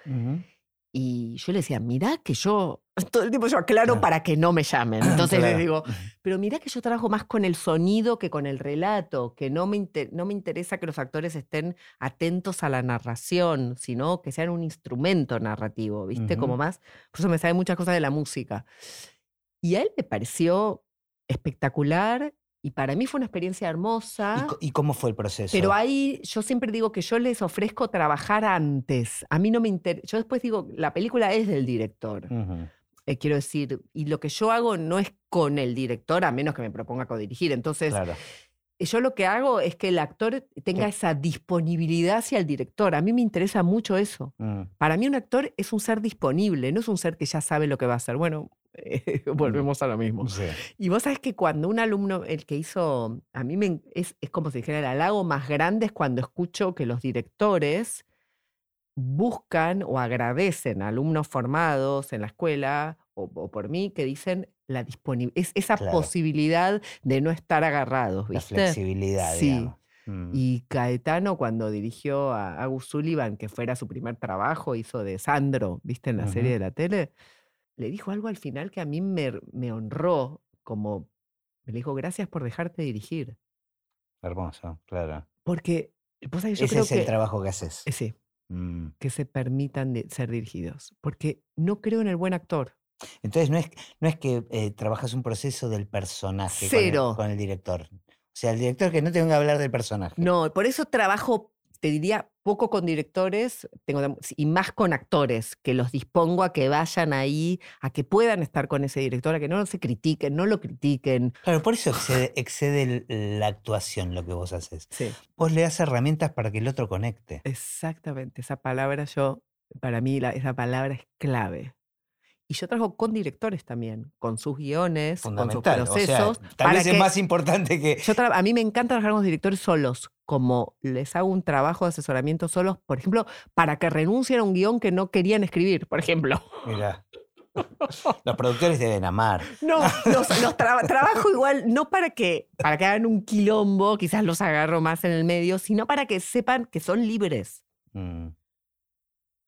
Y yo le decía, mirá que yo, todo el tiempo yo aclaro para que no me llamen. Entonces le digo, pero mirá que yo trabajo más con el sonido que con el relato, que no me, no me interesa que los actores estén atentos a la narración, sino que sean un instrumento narrativo, ¿viste? Como más, por eso me sabe muchas cosas de la música. Y a él le pareció espectacular y para mí fue una experiencia hermosa. ¿Y, cómo fue el proceso? Pero ahí yo siempre digo que yo les ofrezco trabajar antes. A mí no me interesa. Yo después digo, la película es del director. Eh, quiero decir, y lo que yo hago no es con el director, a menos que me proponga codirigir. Entonces, yo lo que hago es que el actor tenga esa disponibilidad hacia el director. A mí me interesa mucho eso. Mm. Para mí un actor es un ser disponible, no es un ser que ya sabe lo que va a hacer. Bueno, Volvemos a lo mismo. Y vos sabés que cuando un alumno, el que hizo, a mí me, es, es como si dijera, el halago más grande es cuando escucho que los directores buscan o agradecen a alumnos formados en la escuela o, por mí que dicen la disponibilidad, es esa posibilidad de no estar agarrados, ¿viste? La flexibilidad, sí. Mm. Y Caetano, cuando dirigió a Agus Sullivan, que fuera su primer trabajo, hizo de Sandro, ¿viste? En la serie de la tele, le dijo algo al final que a mí me, me honró, como me dijo, gracias por dejarte dirigir. Hermoso, claro. Porque yo Ese es el trabajo que haces. Sí, mm. que se permitan ser dirigidos. Porque no creo en el buen actor. Entonces no es, no es que eh, trabajas un proceso del personaje Con, el, director. O sea, el director que no tenga que hablar del personaje. No, por eso trabajo te diría, poco con directores tengo, y más con actores, que los dispongo a que vayan ahí, a que puedan estar con ese director, a que no se critiquen, no lo critiquen. Claro, por eso excede, la actuación lo que vos haces. Sí. Vos le das herramientas para que el otro conecte. Exactamente, esa palabra yo, para mí esa palabra es clave. Y yo trabajo con directores también, con sus guiones, con sus procesos. tal vez es más importante que. a mí me encanta trabajar con los directores solos, como les hago un trabajo de asesoramiento solos, por ejemplo, para que renuncien a un guion que no querían escribir, por ejemplo. Mira. Los productores deben amar. No, los, trabajo igual, no para que, para que hagan un quilombo, quizás los agarro más en el medio, sino para que sepan que son libres. Mm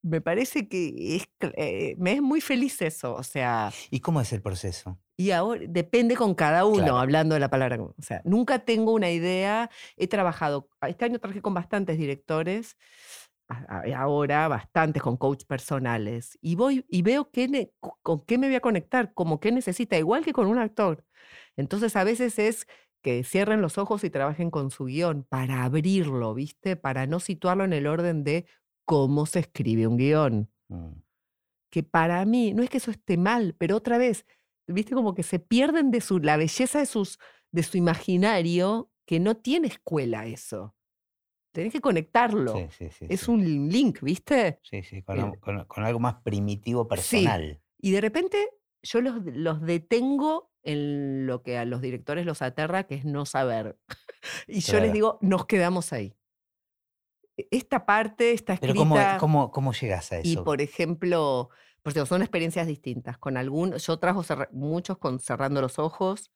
me parece que es, eh, me es muy feliz eso, o sea... ¿Y cómo es el proceso? Y ahora depende con cada uno, hablando de la palabra. O sea, nunca tengo una idea. He trabajado, este año trabajé con bastantes directores, ahora bastantes con coach personales. Y voy y veo qué con qué me voy a conectar, como qué necesita, igual que con un actor. Entonces a veces es que cierren los ojos y trabajen con su guion para abrirlo, ¿viste? Para no situarlo en el orden de cómo se escribe un guion. Mm. Que para mí, no es que eso esté mal, pero otra vez, viste como que se pierden de su, la belleza de, sus, de su imaginario, que no tiene escuela eso. Tenés que conectarlo. es un link, ¿viste? Sí, sí, con, algo más primitivo personal. Y de repente yo los, los detengo en lo que a los directores los aterra, que es no saber. y yo les digo, nos quedamos ahí. E, esta parte está escrita. Pero ¿cómo, cómo, llegas a eso? Y por ejemplo, cierto, son experiencias distintas. Con algún, yo trajo muchos con cerrando los ojos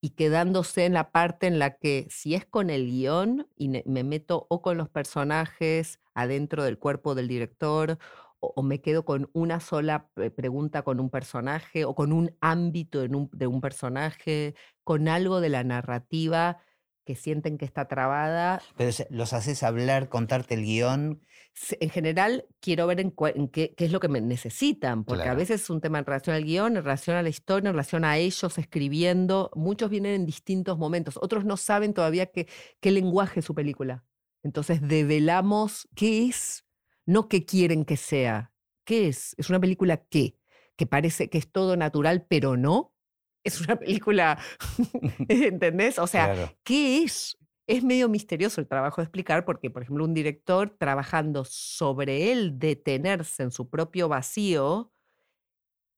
y quedándose en la parte en la que si es con el guion y me meto o con los personajes adentro del cuerpo del director o, o me quedo con una sola eh, pregunta con un personaje o con un ámbito en un- de un personaje, con algo de la narrativa que sienten que está trabada. Pero los haces hablar, contarte el guion. En general, quiero ver en, qué, qué es lo que me necesitan, porque a veces es un tema en relación al guion, en relación a la historia, en relación a ellos escribiendo. Muchos vienen en distintos momentos, otros no saben todavía qué, qué lenguaje es su película. Entonces, develamos qué es, no qué quieren que sea. ¿Qué es? ¿Es una película qué? Que parece que es todo natural, pero no. Es una película, ¿entendés? O sea, claro. ¿Qué es? Es medio misterioso el trabajo de explicar porque, por ejemplo, un director trabajando sobre él detenerse en su propio vacío,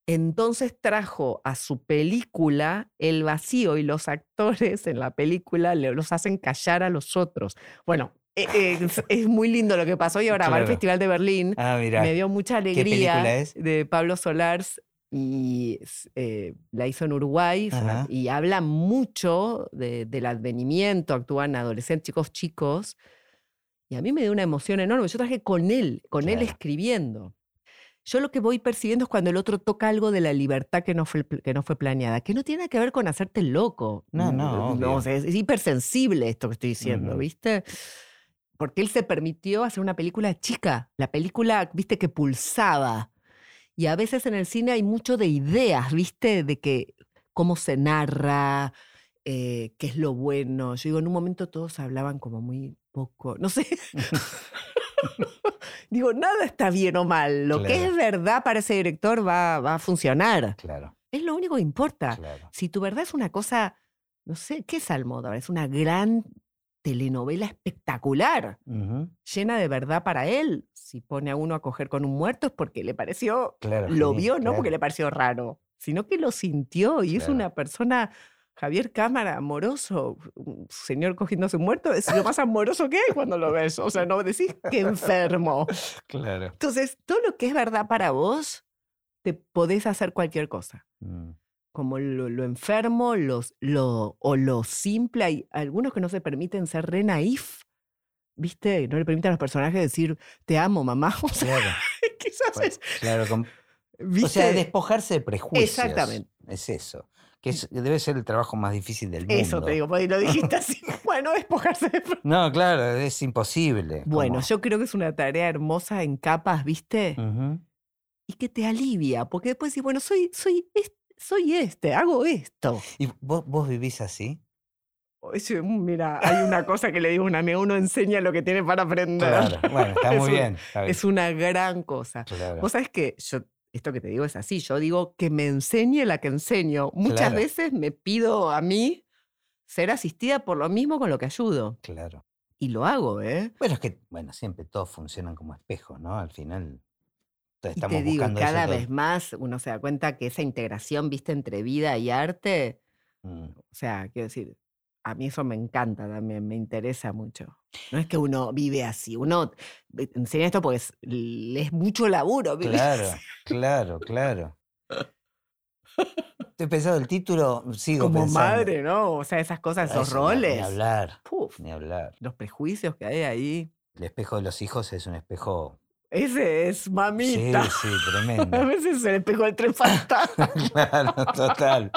entonces trajo a su película el vacío y los actores en la película los hacen callar a los otros. Bueno, e- es, es muy lindo lo que pasó y ahora va al. Festival de Berlín. Ah, mira. Me dio mucha película alegría es? de Pablo Solars y eh, la hizo en Uruguay Ajá. y habla mucho de- del advenimiento, actúan adolescentes, chicos chicos. Y a mí me dio una emoción enorme. Yo traje con él, con él Claro. escribiendo. Yo lo que voy percibiendo es cuando el otro toca algo de la libertad que no fue, que no fue planeada, que no tiene que ver con hacerte loco. No, no, obvio. o sea, es, es hipersensible esto que estoy diciendo. ¿viste? Porque él se permitió hacer una película chica, la película, viste, que pulsaba. Y a veces en el cine hay mucho de ideas, viste, de que cómo se narra, eh, qué es lo bueno. Yo digo, en un momento todos hablaban como muy poco, no sé. digo, nada está bien o mal. Lo que es verdad para ese director va, va a funcionar. Claro, Es lo único que importa. claro. Si tu verdad es una cosa, no sé, ¿qué es Almodóvar? Es una gran telenovela espectacular, llena de verdad para él. Si pone a uno a coger con un muerto es porque le pareció, Claro, lo vio, no porque le pareció raro, sino que lo sintió y es una persona, Javier Cámara, amoroso, un señor cogiéndose un muerto, es lo más amoroso que hay cuando lo ves. O sea, no decís que enfermo. Claro. Entonces, todo lo que es verdad para vos, te podés hacer cualquier cosa Mm. Como lo, lo enfermo los, lo, o lo simple. Hay algunos que no se permiten ser re naif, ¿viste? No le permiten a los personajes decir, te amo, mamá. O sea, Claro. quizás Bueno, es, claro, con-. O sea, despojarse de prejuicios. Exactamente. Es eso. Que es- debe ser el trabajo más difícil del mundo. Eso te digo, porque lo dijiste así. bueno, despojarse de... No, claro, es imposible. Bueno, como- yo creo que es una tarea hermosa en capas, ¿viste? Ujú. Y que te alivia, porque después decís, bueno, soy, soy, es- soy este, hago esto. ¿Y vos, vos vivís así? Oye, mira, hay una cosa que le digo a una amiga, uno enseña lo que tiene para aprender. Claro, bueno, está Es muy un- bien. está bien, Es una gran cosa. claro. Vos sabés que yo, esto que te digo es así, yo digo que me enseñe la que enseño. Muchas Claro. veces me pido a mí ser asistida por lo mismo con lo que ayudo. Claro. Y lo hago, ¿eh? Bueno, es que, bueno, siempre todos funcionan como espejos, ¿no? Al final Y te digo, buscando eso cada todo- vez más uno se da cuenta que esa integración, viste, entre vida y arte, Mm, o sea, quiero decir, a mí eso me encanta también, me interesa mucho. No es que uno vive así, uno enseña esto porque es, es mucho laburo. vivir Claro, así. claro, claro. Estoy pensando el título, sigo Como pensando. madre, ¿no? O sea, esas cosas, esos Eso, roles. Ni hablar, Puf, ni hablar. los prejuicios que hay ahí. El espejo de los hijos es un espejo. Ese es Sí, mamita. sí, A tremendo. veces es el espejo del tren fantasma. claro, total.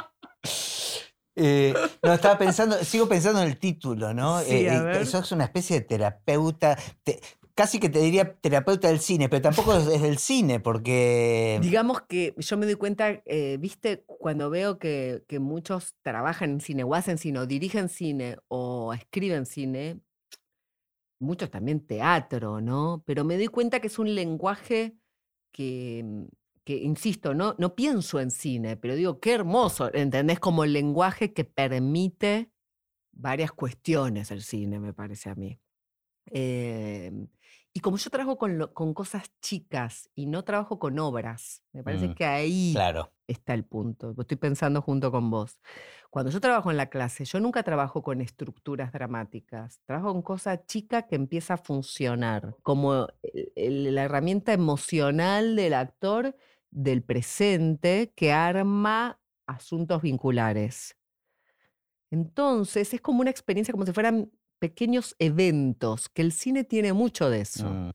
Eh, no, estaba pensando, sigo pensando en el título, ¿no? Sí, a Eh, eh, sos una especie de terapeuta, te- casi que te diría terapeuta del cine, pero tampoco es es del cine, porque. Digamos que yo me doy cuenta, eh, viste, cuando veo que, que muchos trabajan en cine o hacen cine o dirigen cine o escriben cine, muchos también teatro, ¿no? Pero me doy cuenta que es un lenguaje que, mm, que insisto, no, no pienso en cine, pero digo, qué hermoso, ¿entendés? Como el lenguaje que permite varias cuestiones el cine, me parece a mí. Em, y como yo trabajo con, lo- con cosas chicas y no trabajo con obras, me parece Mm, que ahí Claro, está el punto. Estoy pensando junto con vos. Cuando yo trabajo en la clase, yo nunca trabajo con estructuras dramáticas. Trabajo con cosa chica que empieza a funcionar, como el- el- la herramienta emocional del actor del presente que arma asuntos vinculares. Entonces es como una experiencia, como si fueran pequeños eventos, que el cine tiene mucho de eso. Mm,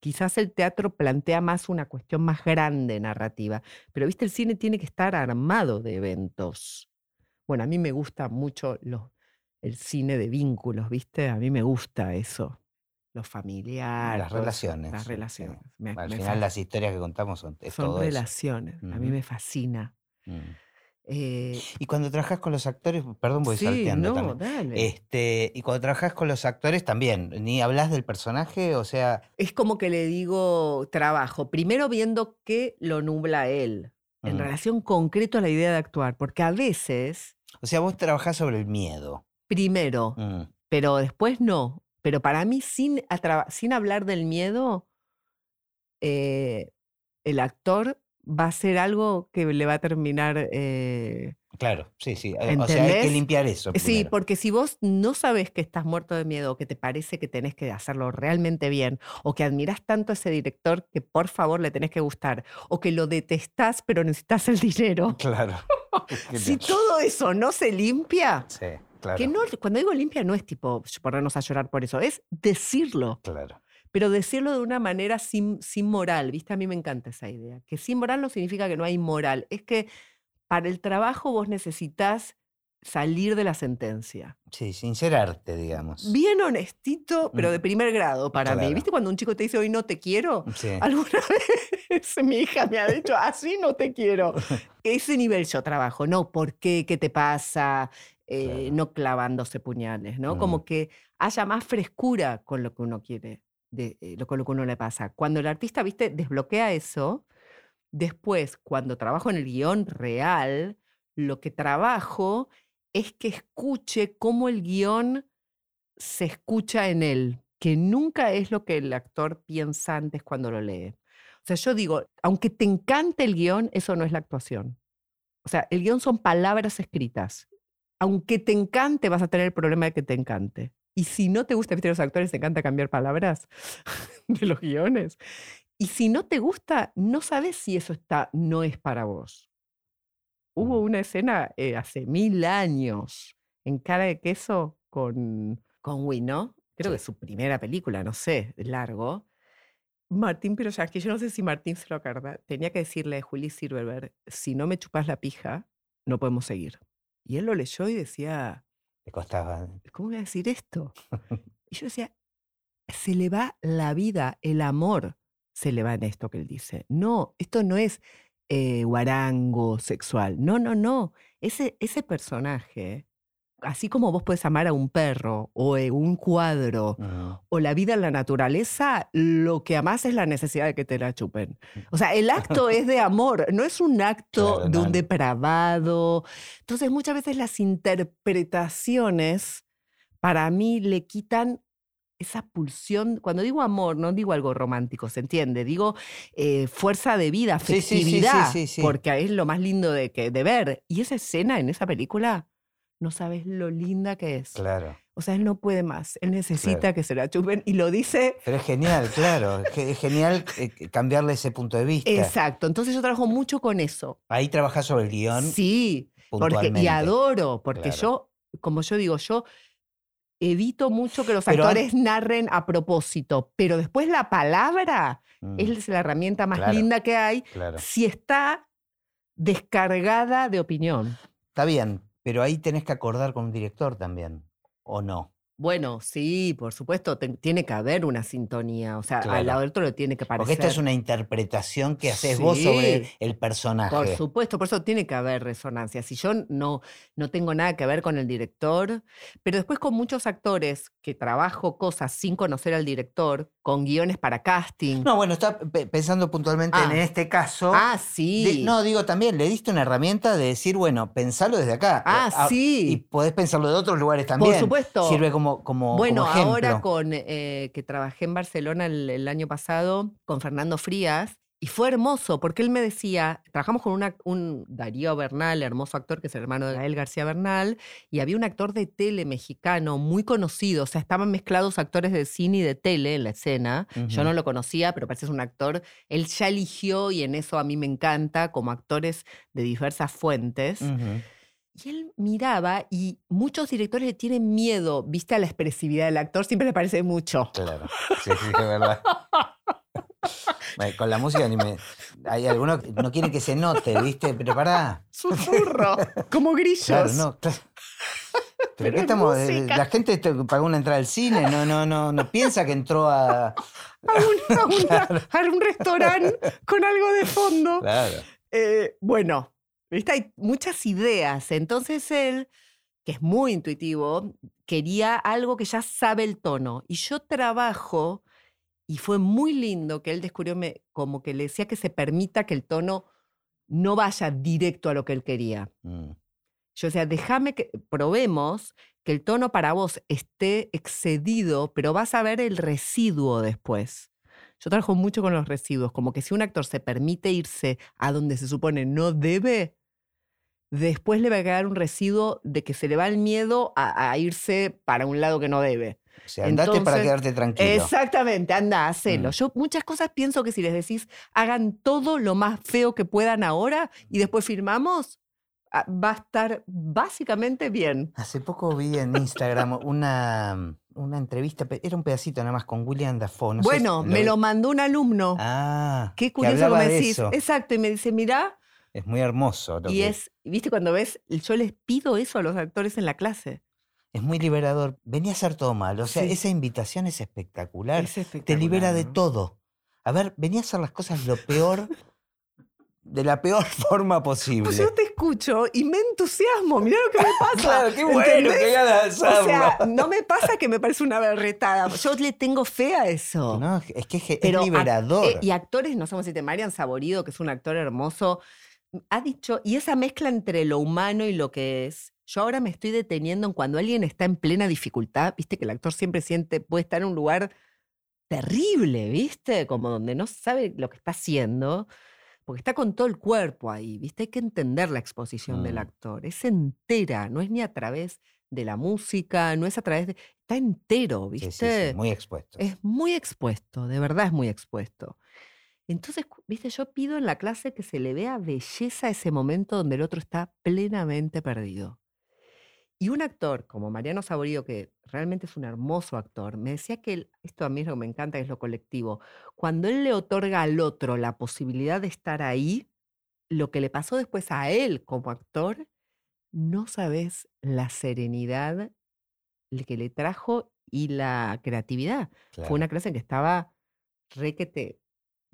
Quizás el teatro plantea más una cuestión más grande narrativa, pero viste, el cine tiene que estar armado de eventos. Bueno, a mí me gusta mucho los- el cine de vínculos, ¿viste? A mí me gusta eso, lo familiar. las relaciones. Las sí. relaciones. me- Al me final las historias que contamos son, es son todo eso. relaciones. A mí me fascina. Mm. Eh, Y cuando trabajas con los actores, perdón, voy sí, salteando no, también. dale. Este, y cuando trabajas con los actores también, ni hablas del personaje, o sea, Es como que le digo trabajo, primero viendo qué lo nubla él, en mm, relación concreto a la idea de actuar, porque a veces, o sea, vos trabajás sobre el miedo. primero, Mm, pero después no. Pero para mí, sin, sin hablar del miedo, eh, el actor va a hacer algo que le va a terminar... eh, Claro, sí, sí. eh, O sea, hay que limpiar eso. Sí, primero. porque si vos no sabes que estás muerto de miedo, o que te parece que tenés que hacerlo realmente bien, o que admirás tanto a ese director que por favor le tenés que gustar, o que lo detestás pero necesitas el dinero, Claro. si todo eso no se limpia, Sí, claro. que no, cuando digo limpia no es tipo ponernos a llorar por eso, es decirlo, Claro. pero decirlo de una manera sin, sin moral, ¿viste? A mí me encanta esa idea, que sin moral no significa que no hay moral, es que para el trabajo vos necesitas salir de la sentencia. Sí, sincerarte, digamos. Bien honestito, pero de primer grado para mí. Claro. ¿Viste cuando un chico te dice hoy no te quiero? Sí. Alguna vez mi hija me ha dicho, así no te quiero. Ese nivel yo trabajo, ¿no? ¿Por qué? ¿Qué te pasa? Eh, Claro. No clavándose puñales, ¿no? Mm. Como que haya más frescura con lo que uno quiere, de, eh, con lo que uno le pasa. Cuando el artista, ¿viste? Desbloquea eso, después, cuando trabajo en el guion real, lo que trabajo es que escuche cómo el guion se escucha en él, que nunca es lo que el actor piensa antes cuando lo lee. O sea, yo digo, aunque te encante el guion, eso no es la actuación. O sea, el guion son palabras escritas. Aunque te encante, vas a tener el problema de que te encante. Y si no te gusta, viste, los actores te encanta cambiar palabras de los guiones. Y si no te gusta, no sabes si eso está, no es para vos. Hubo una escena eh, hace mil años en Cara de Queso con, con Win, ¿no? Creo que Sí. es su primera película, no sé, largo. Martín Piroyansky, yo no sé si Martín se lo acuerda, tenía que decirle a Juli Silverberg, si no me chupas la pija, no podemos seguir. Y él lo leyó y decía, Te costaba. ¿cómo voy a decir esto? Y yo decía, se le va la vida, el amor se le va en esto que él dice. No, esto no es eh, guarango sexual. No, no, no. Ese, ese personaje, así como vos puedes amar a un perro o eh, un cuadro Mm, o la vida en la naturaleza, lo que amás es la necesidad de que te la chupen. O sea, el acto es de amor, no es un acto Claro, de un depravado. Entonces, muchas veces las interpretaciones para mí le quitan esa pulsión. Cuando digo amor, no digo algo romántico, ¿se entiende? Digo eh, fuerza de vida, Sí, sí, sí, sí, porque es lo más lindo de, que, de ver. Y esa escena en esa película, no sabes lo linda que es. claro. O sea, él no puede más. Él necesita Claro. que se la chupen y lo dice. Pero es genial, claro. Es ge- es genial eh, cambiarle ese punto de vista. Exacto. Entonces yo trabajo mucho con eso. Ahí trabajás sobre el guion Sí, porque, y adoro, porque Claro. yo, como yo digo, yo evito mucho que los Pero actores narren a propósito, pero después la palabra Mm, es la herramienta más Claro. linda que hay claro. si está descargada de opinión. Está bien, pero ahí tenés que acordar con un director también, ¿o no? Bueno, sí, por supuesto, te- tiene que haber una sintonía, o sea, Claro. al lado del otro le tiene que parecer. Porque esta es una interpretación que haces vos sobre el personaje. Por supuesto, por eso tiene que haber resonancia. Si yo no, no tengo nada que ver con el director, pero después con muchos actores que trabajo cosas sin conocer al director, con guiones para casting. No, bueno, está pe- pensando puntualmente en Ah. este caso. ah, de- sí. no, digo también, le diste una herramienta de decir, bueno, pensalo desde acá. ah, Ah, sí. Y podés pensarlo de otros lugares también. supuesto. Sirve como, como, Bueno, como ahora con eh, que trabajé en Barcelona el, el año pasado con Fernando Frías Y fue hermoso, porque él me decía, trabajamos con una- un Darío Bernal, hermoso actor, que es el hermano de Gael García Bernal, y había un actor de tele mexicano muy conocido, o sea, estaban mezclados actores de cine y de tele en la escena. Yo no lo conocía, pero parece que es un actor. Él ya eligió, y en eso a mí me encanta, como actores de diversas fuentes. Y él miraba, y muchos directores le tienen miedo, viste, a la expresividad del actor, siempre le parece mucho. Claro, sí, sí, es verdad. Con la música ni me... Hay algunos que no quieren que se note, ¿viste? Pero pará. Susurro, como grillos. Claro, no. claro. ¿Pero Pero qué es estamos? eh, música. La gente te- pagó una entrada al cine, no, no, no, no piensa que entró a. a, un, a una- a un restaurante con algo de fondo. Claro. Eh, bueno, ¿viste? hay muchas ideas. Entonces él, que es muy intuitivo, quería algo que ya sabe el tono. Y yo trabajo, y fue muy lindo que él descubrió, me- como que le decía que se permita que el tono no vaya directo a lo que él quería. Mm, Yo decía, déjame que probemos que el tono para vos esté excedido, pero vas a ver el residuo después. Yo trabajo mucho con los residuos, como que si un actor se permite irse a donde se supone no debe, después le va a quedar un residuo de que se le va el miedo a, a irse para un lado que no debe. O sea, andate para quedarte tranquilo. Exactamente, anda, hacelo. Mm. Yo muchas cosas pienso que si les decís, hagan todo lo más feo que puedan ahora y después firmamos, ah, va a estar básicamente bien. Hace poco vi en Instagram una, una entrevista, era un pedacito nada más con William Dafoe. no sé si bueno, me vi. lo mandó un alumno. Ah, Qué curioso que, me de decís. eso. Exacto, y me dice, mirá, Es muy hermoso. lo y que- es, viste, cuando ves, yo les pido eso a los actores en la clase. es muy liberador. Venía a hacer todo mal. O sea, Sí. esa invitación es espectacular. Es Te libera de espectacular, todo. A ver, venía a hacer las cosas lo peor, de la peor forma posible. Pues yo te escucho y me entusiasmo, mirá lo que me pasa. Claro, qué bueno, ganas de O sea, no me pasa que me parece una berretada. Yo le tengo fe a eso. No, es que es, Pero liberador. y actores, no somos si te Marian Saborido, que es un actor hermoso, ha dicho, y esa mezcla entre lo humano y lo que es. Yo ahora me estoy deteniendo en cuando alguien está en plena dificultad, viste que el actor siempre siente, puede estar en un lugar terrible, viste, como donde no sabe lo que está haciendo, porque está con todo el cuerpo ahí, viste, hay que entender la exposición del Mm. actor, es entera, no es ni a través de la música, no es a través de, está entero, Sí, viste. sí, sí, muy expuesto. Es muy expuesto, de verdad es muy expuesto. Entonces, viste, yo pido en la clase que se le vea belleza a ese momento donde el otro está plenamente perdido. Y un actor como Mariano Saborío, que realmente es un hermoso actor, me decía que él- esto a mí es lo que me encanta, es lo colectivo. Cuando él le otorga al otro la posibilidad de estar ahí, lo que le pasó después a él como actor, no sabes la serenidad que le trajo y la creatividad. claro. Fue una clase en que estaba requete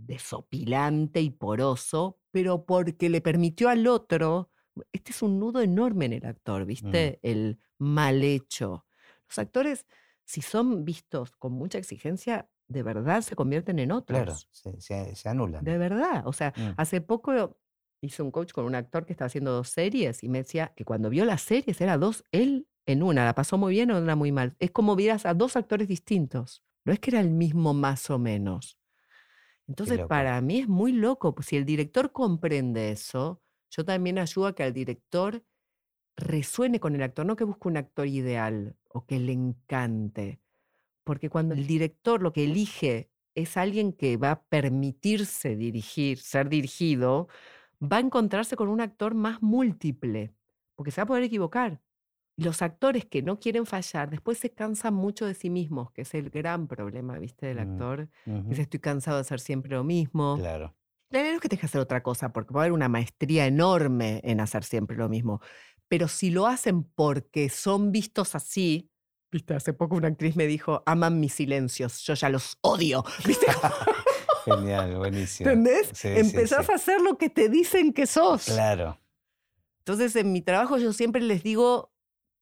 desopilante y poroso, pero porque le permitió al otro. Este es un nudo enorme en el actor, ¿viste? El mal hecho. Los actores, si son vistos con mucha exigencia, de verdad se convierten en otros. Claro, se, se- se anulan. De verdad. O sea, Mm. hace poco hice un coach con un actor que estaba haciendo dos series y me decía que cuando vio las series era dos, él en una, la pasó muy bien o una muy mal. Es como vieras a dos actores distintos. No es que era el mismo más o menos. Entonces, para mí es muy loco. pues, si el director comprende eso, yo también ayudo a que al director resuene con el actor, no que busque un actor ideal o que le encante. Porque cuando el director lo que elige es alguien que va a permitirse dirigir, ser dirigido, va a encontrarse con un actor más múltiple, porque se va a poder equivocar. Los actores que no quieren fallar después se cansan mucho de sí mismos, que es el gran problema, ¿viste? Del Mm, actor. Ujú, Dice, estoy cansado de hacer siempre lo mismo. Claro. La realidad es que tenés que hacer otra cosa, porque va a haber una maestría enorme en hacer siempre lo mismo. Pero si lo hacen porque son vistos así, viste, hace poco una actriz me dijo, aman mis silencios, yo ya los odio. ¿Viste? Genial, buenísimo. ¿Entendés? Sí, sí, Empezás sí. a hacer lo que te dicen que sos. Claro. Entonces, en mi trabajo yo siempre les digo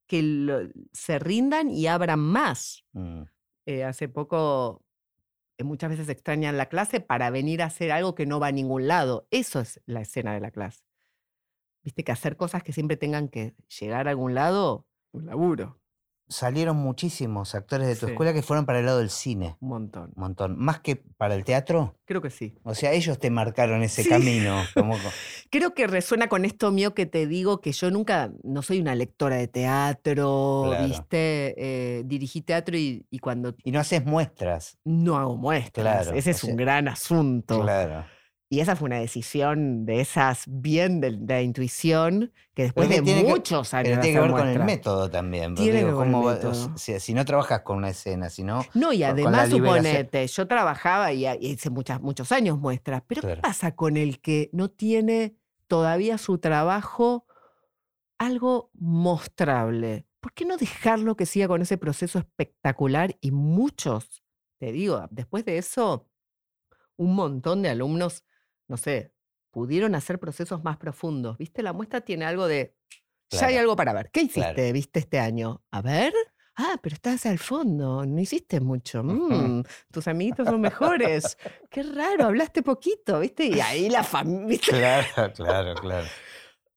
que lo- se rindan y abran más. Mm, Eh, hace poco, eh, muchas veces extrañan la clase para venir a hacer algo que no va a ningún lado. Eso es la escena de la clase. Viste que hacer cosas que siempre tengan que llegar a algún lado, un laburo. Salieron muchísimos actores de tu Sí. escuela que fueron para el lado del cine. Un montón. Un montón. Más que para el teatro. Creo que sí. O sea, ellos te marcaron ese Sí. camino. Como, Creo que resuena con esto mío que te digo que yo nunca, no soy una lectora de teatro, Claro. ¿viste? Eh, dirigí teatro y, y cuando y no haces muestras. no hago muestras, Claro, ese o es un gran asunto. Claro. Y esa fue una decisión de esas bien de, de la intuición que después que de que- muchos años Pero tiene que ver con el método también. Tiene que digo, ver con el ¿cómo va- o método. sea, si no trabajas con una escena, sino No, y con la además, suponete, yo trabajaba y, y hice muchas, muchos años muestras, pero Claro. ¿qué pasa con el que no tiene todavía su trabajo algo mostrable? ¿Por qué no dejarlo que siga con ese proceso espectacular? Y muchos, te digo, después de eso, un montón de alumnos, no sé, pudieron hacer procesos más profundos. ¿Viste? La muestra tiene algo de, ya hay algo para ver. ¿Qué hiciste, Claro. viste, este año? A ver. Ah, pero estás al fondo, no hiciste mucho. Mm, tus amiguitos son mejores. Qué raro, hablaste poquito, ¿viste? Y ahí la familia. Claro, claro, claro.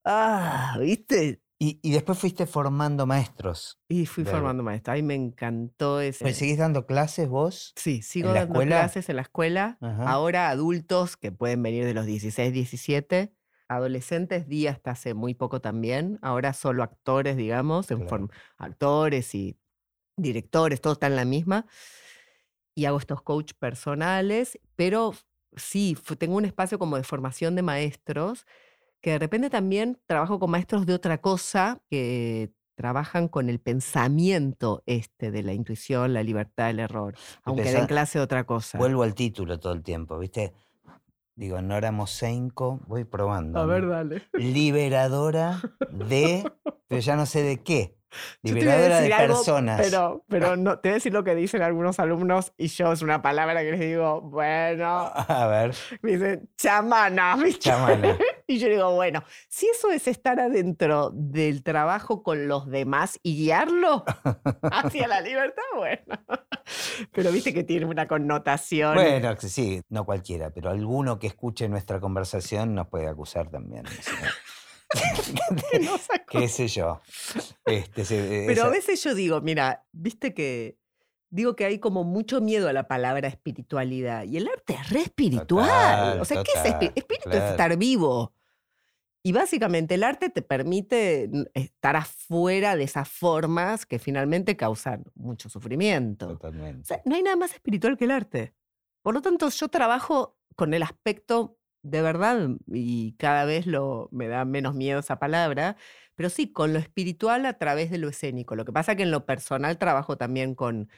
Ah, ¿viste? Y, y después fuiste formando maestros. Y fui formando maestra. Ahí me encantó ese. ¿Seguís dando clases vos? Sí, sigo dando escuela? clases en la escuela. Ajá. Ahora adultos que pueden venir de los 16, 17. Adolescentes di hasta hace muy poco también. Ahora solo actores, digamos, en Claro. form- actores y directores, todo está en la misma. Y hago estos coach personales, pero sí, tengo un espacio como de formación de maestros, que de repente también trabajo con maestros de otra cosa, que trabajan con el pensamiento este de la intuición, la libertad, el error, aunque den clase de otra cosa. Vuelvo al título todo el tiempo, ¿viste? Digo, Nora Mosenko, voy probando. A ver, ¿no? dale. Liberadora de, pero ya no sé de qué. Liberadora de algo, personas. Pero, pero no, te voy a decir lo que dicen algunos alumnos y yo es una palabra que les digo, bueno, A ver, me dicen chamana, ¿viste? chamana. Y yo digo, bueno, si eso es estar adentro del trabajo con los demás y guiarlo hacia la libertad, bueno. Pero viste que tiene una connotación. Bueno, sí, no cualquiera, pero alguno que escuche nuestra conversación nos puede acusar también. o sea, que no ¿Qué sé yo? Este, se- Pero a veces yo digo, mira, viste que digo que hay como mucho miedo a la palabra espiritualidad y el arte es re espiritual. Total, o sea, ¿qué es espi- espíritu? Es estar vivo. Y básicamente el arte te permite estar afuera de esas formas que finalmente causan mucho sufrimiento. O Totalmente. sea, no hay nada más espiritual que el arte. Por lo tanto, yo trabajo con el aspecto de verdad, y cada vez lo, me da menos miedo esa palabra, pero sí, con lo espiritual a través de lo escénico. Lo que pasa que en lo personal trabajo también con,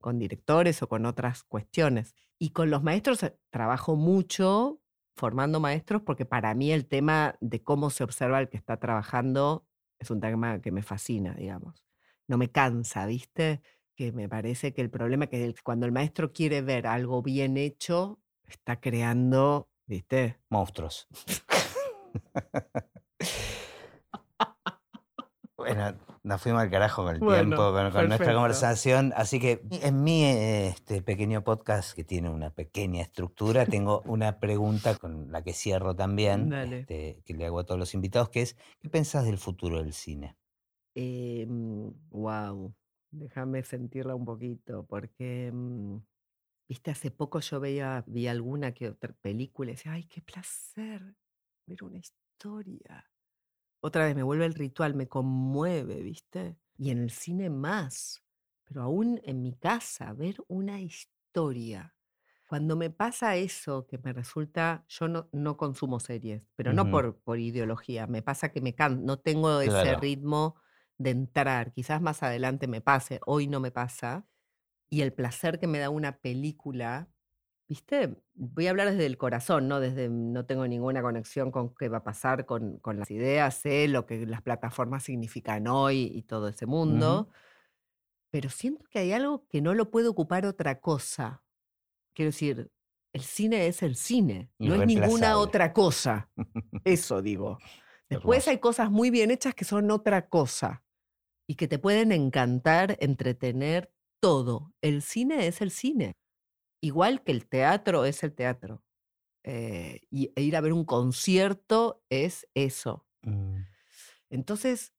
con directores o con otras cuestiones. Y con los maestros eh, trabajo mucho formando maestros porque para mí el tema de cómo se observa el que está trabajando es un tema que me fascina, digamos. No me cansa, ¿viste? Que me parece que el problema es que cuando el maestro quiere ver algo bien hecho, está creando, ¿viste? Monstruos. Bueno, nos fuimos al carajo con el Bueno, tiempo, con, con nuestra conversación. Así que en mi eh, este pequeño podcast, que tiene una pequeña estructura, tengo una pregunta con la que cierro también, este, que le hago a todos los invitados, que es, ¿qué pensás del futuro del cine? wow, déjame sentirla un poquito, porque, mm, viste, hace poco yo veía, vi alguna que otra película y decía, ay, qué placer ver una historia. Otra vez me vuelve el ritual, me conmueve, ¿viste? Y en el cine más, pero aún en mi casa, ver una historia. Cuando me pasa eso, que me resulta, yo no, no consumo series, pero no por, por ideología, me pasa que me can, no tengo ese ritmo de entrar, quizás más adelante me pase, hoy no me pasa, y el placer que me da una película, ¿viste? Voy a hablar desde el corazón, ¿no? Desde, no tengo ninguna conexión con qué va a pasar con, con las ideas, sé lo que las plataformas significan hoy y todo ese mundo, pero siento que hay algo que no lo puede ocupar otra cosa. Quiero decir, el cine es el cine, no es ninguna otra cosa. Eso digo. Después hay cosas muy bien hechas que son otra cosa y que te pueden encantar, entretener, todo. El cine es el cine. Igual que el teatro es el teatro. Eh, y e ir a ver un concierto es eso. Mm, Entonces,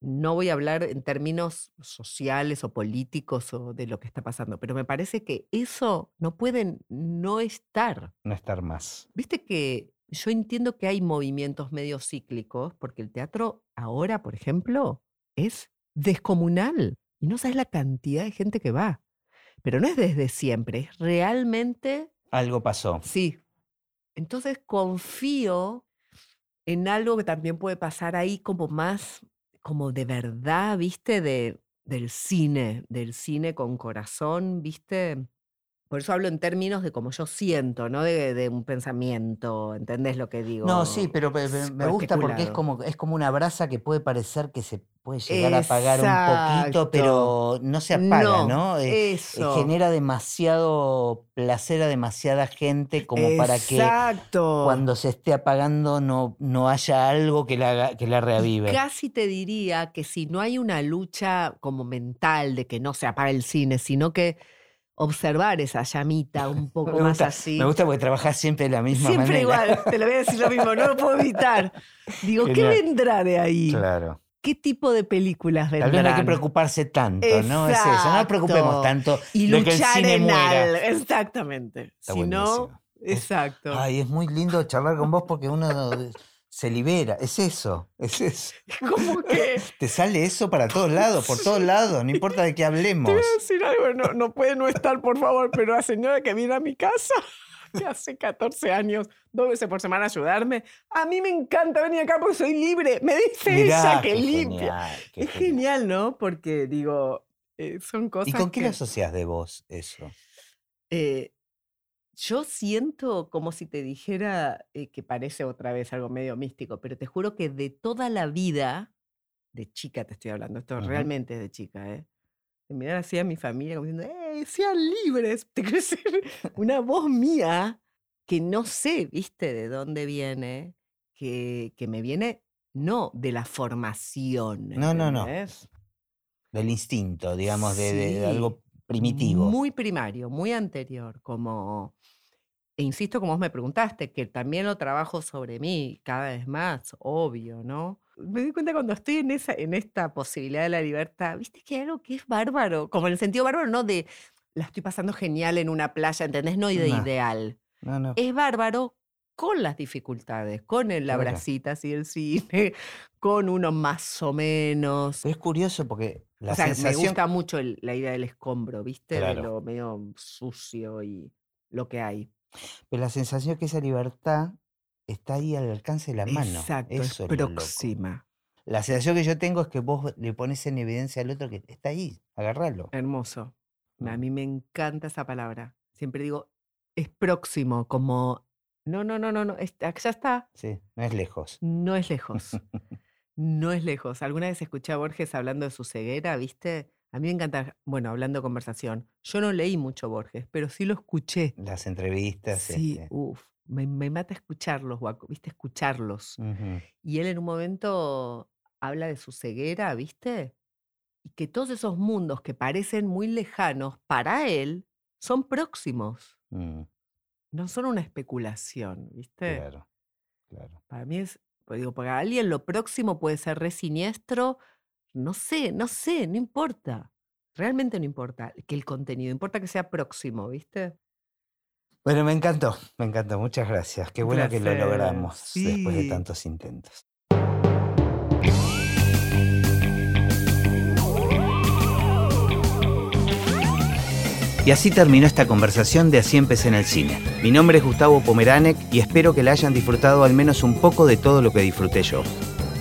no voy a hablar en términos sociales o políticos o de lo que está pasando, pero me parece que eso no puede no estar. No estar más. Viste que yo entiendo que hay movimientos medio cíclicos, porque el teatro ahora, por ejemplo, es descomunal. Y no sabes la cantidad de gente que va. Pero no es desde siempre, es realmente... Algo pasó. Sí. Entonces confío en algo que también puede pasar ahí como más como de verdad, ¿viste? De, del cine, del cine con corazón, ¿viste? Por eso hablo en términos de como yo siento, no de, de un pensamiento, ¿entendés lo que digo? No, sí, pero me, me gusta porque es como, es como una brasa que puede parecer que se puede llegar a apagar un poquito, pero no se apaga, ¿no? Eh, eh, eso. genera demasiado placer a demasiada gente como para que cuando se esté apagando no, no haya algo que la, que la reavive. casi te diría que si no hay una lucha como mental de que no se apague el cine, sino que observar esa llamita un poco más así. Me gusta porque trabajas siempre de la misma manera. Siempre igual, te lo voy a decir lo mismo, no lo puedo evitar. Digo, ¿qué vendrá de ahí? Claro. ¿Qué tipo de películas vendrán? Tal vez no hay que preocuparse tanto, ¿no? Es eso, no nos preocupemos tanto y de que el cine en muera. Exactamente. si no, exacto. Ay, es muy lindo charlar con vos porque uno se libera. Es eso, es eso. ¿Cómo que? Te sale eso para todos lados, por todos lados, no importa de qué hablemos. Te voy a decir algo, no, no puede no estar, por favor, pero la señora que viene a mi casa que hace 14 años, dos veces por semana ayudarme. A mí me encanta venir acá porque soy libre. Me dice ella que limpia. es genial. ¿no? Porque digo, eh, son cosas. ¿Y con qué que, lo asocias de vos eso? Eh, yo siento como si te dijera eh, que parece otra vez algo medio místico, pero te juro que de toda la vida, de chica te estoy hablando, esto realmente es de chica, ¿eh? De mirar así a mi familia como diciendo, ¡eh, sean libres! Te quiero decir, una voz mía que no sé, viste, de dónde viene, que, que me viene, no de la formación. No, no, no. Del instinto, digamos, de, de algo primitivo. Muy primario, muy anterior, como e insisto, como vos me preguntaste, que también lo trabajo sobre mí cada vez más, obvio, ¿no? Me di cuenta cuando estoy en, esa, en esta posibilidad de la libertad, viste que hay algo que es bárbaro, como en el sentido bárbaro, no de la estoy pasando genial en una playa, ¿entendés? No de ideal. No, no. Es bárbaro con las dificultades, con el abracitas y el cine, con uno más o menos. es curioso porque la o sea, sensación... me gusta mucho el- la idea del escombro, ¿viste? De lo medio sucio y lo que hay. Pero la sensación es que esa libertad está ahí al alcance de la mano. Exacto, Eso es próxima. La sensación que yo tengo es que vos le pones en evidencia al otro que está ahí, agarralo. Hermoso. A Mm. mí me encanta esa palabra. Siempre digo, es próximo, como, no, no, no, no, no, está- ya está, Sí, no es lejos. no es lejos. No es lejos. Alguna vez escuché a Borges hablando de su ceguera, ¿viste? A mí me encanta, bueno, hablando de conversación. Yo no leí mucho Borges, pero sí lo escuché. Las entrevistas. Sí, este, uff, me, me mata escucharlos, ¿viste? Escucharlos. Y él en un momento habla de su ceguera, ¿viste? Y que todos esos mundos que parecen muy lejanos, para él, son próximos. Mm, No son una especulación, ¿viste? claro, claro. Para mí es, pues digo, para alguien lo próximo puede ser re siniestro. No sé, no sé, no importa. Realmente no importa que el contenido, importa que sea próximo, ¿viste? Bueno, me encantó, me encantó. Muchas gracias. Qué bueno que lo logramos después de tantos intentos. Y así terminó esta conversación de Así empecé en el cine. Mi nombre es Gustavo Pomeranek y espero que la hayan disfrutado al menos un poco de todo lo que disfruté yo.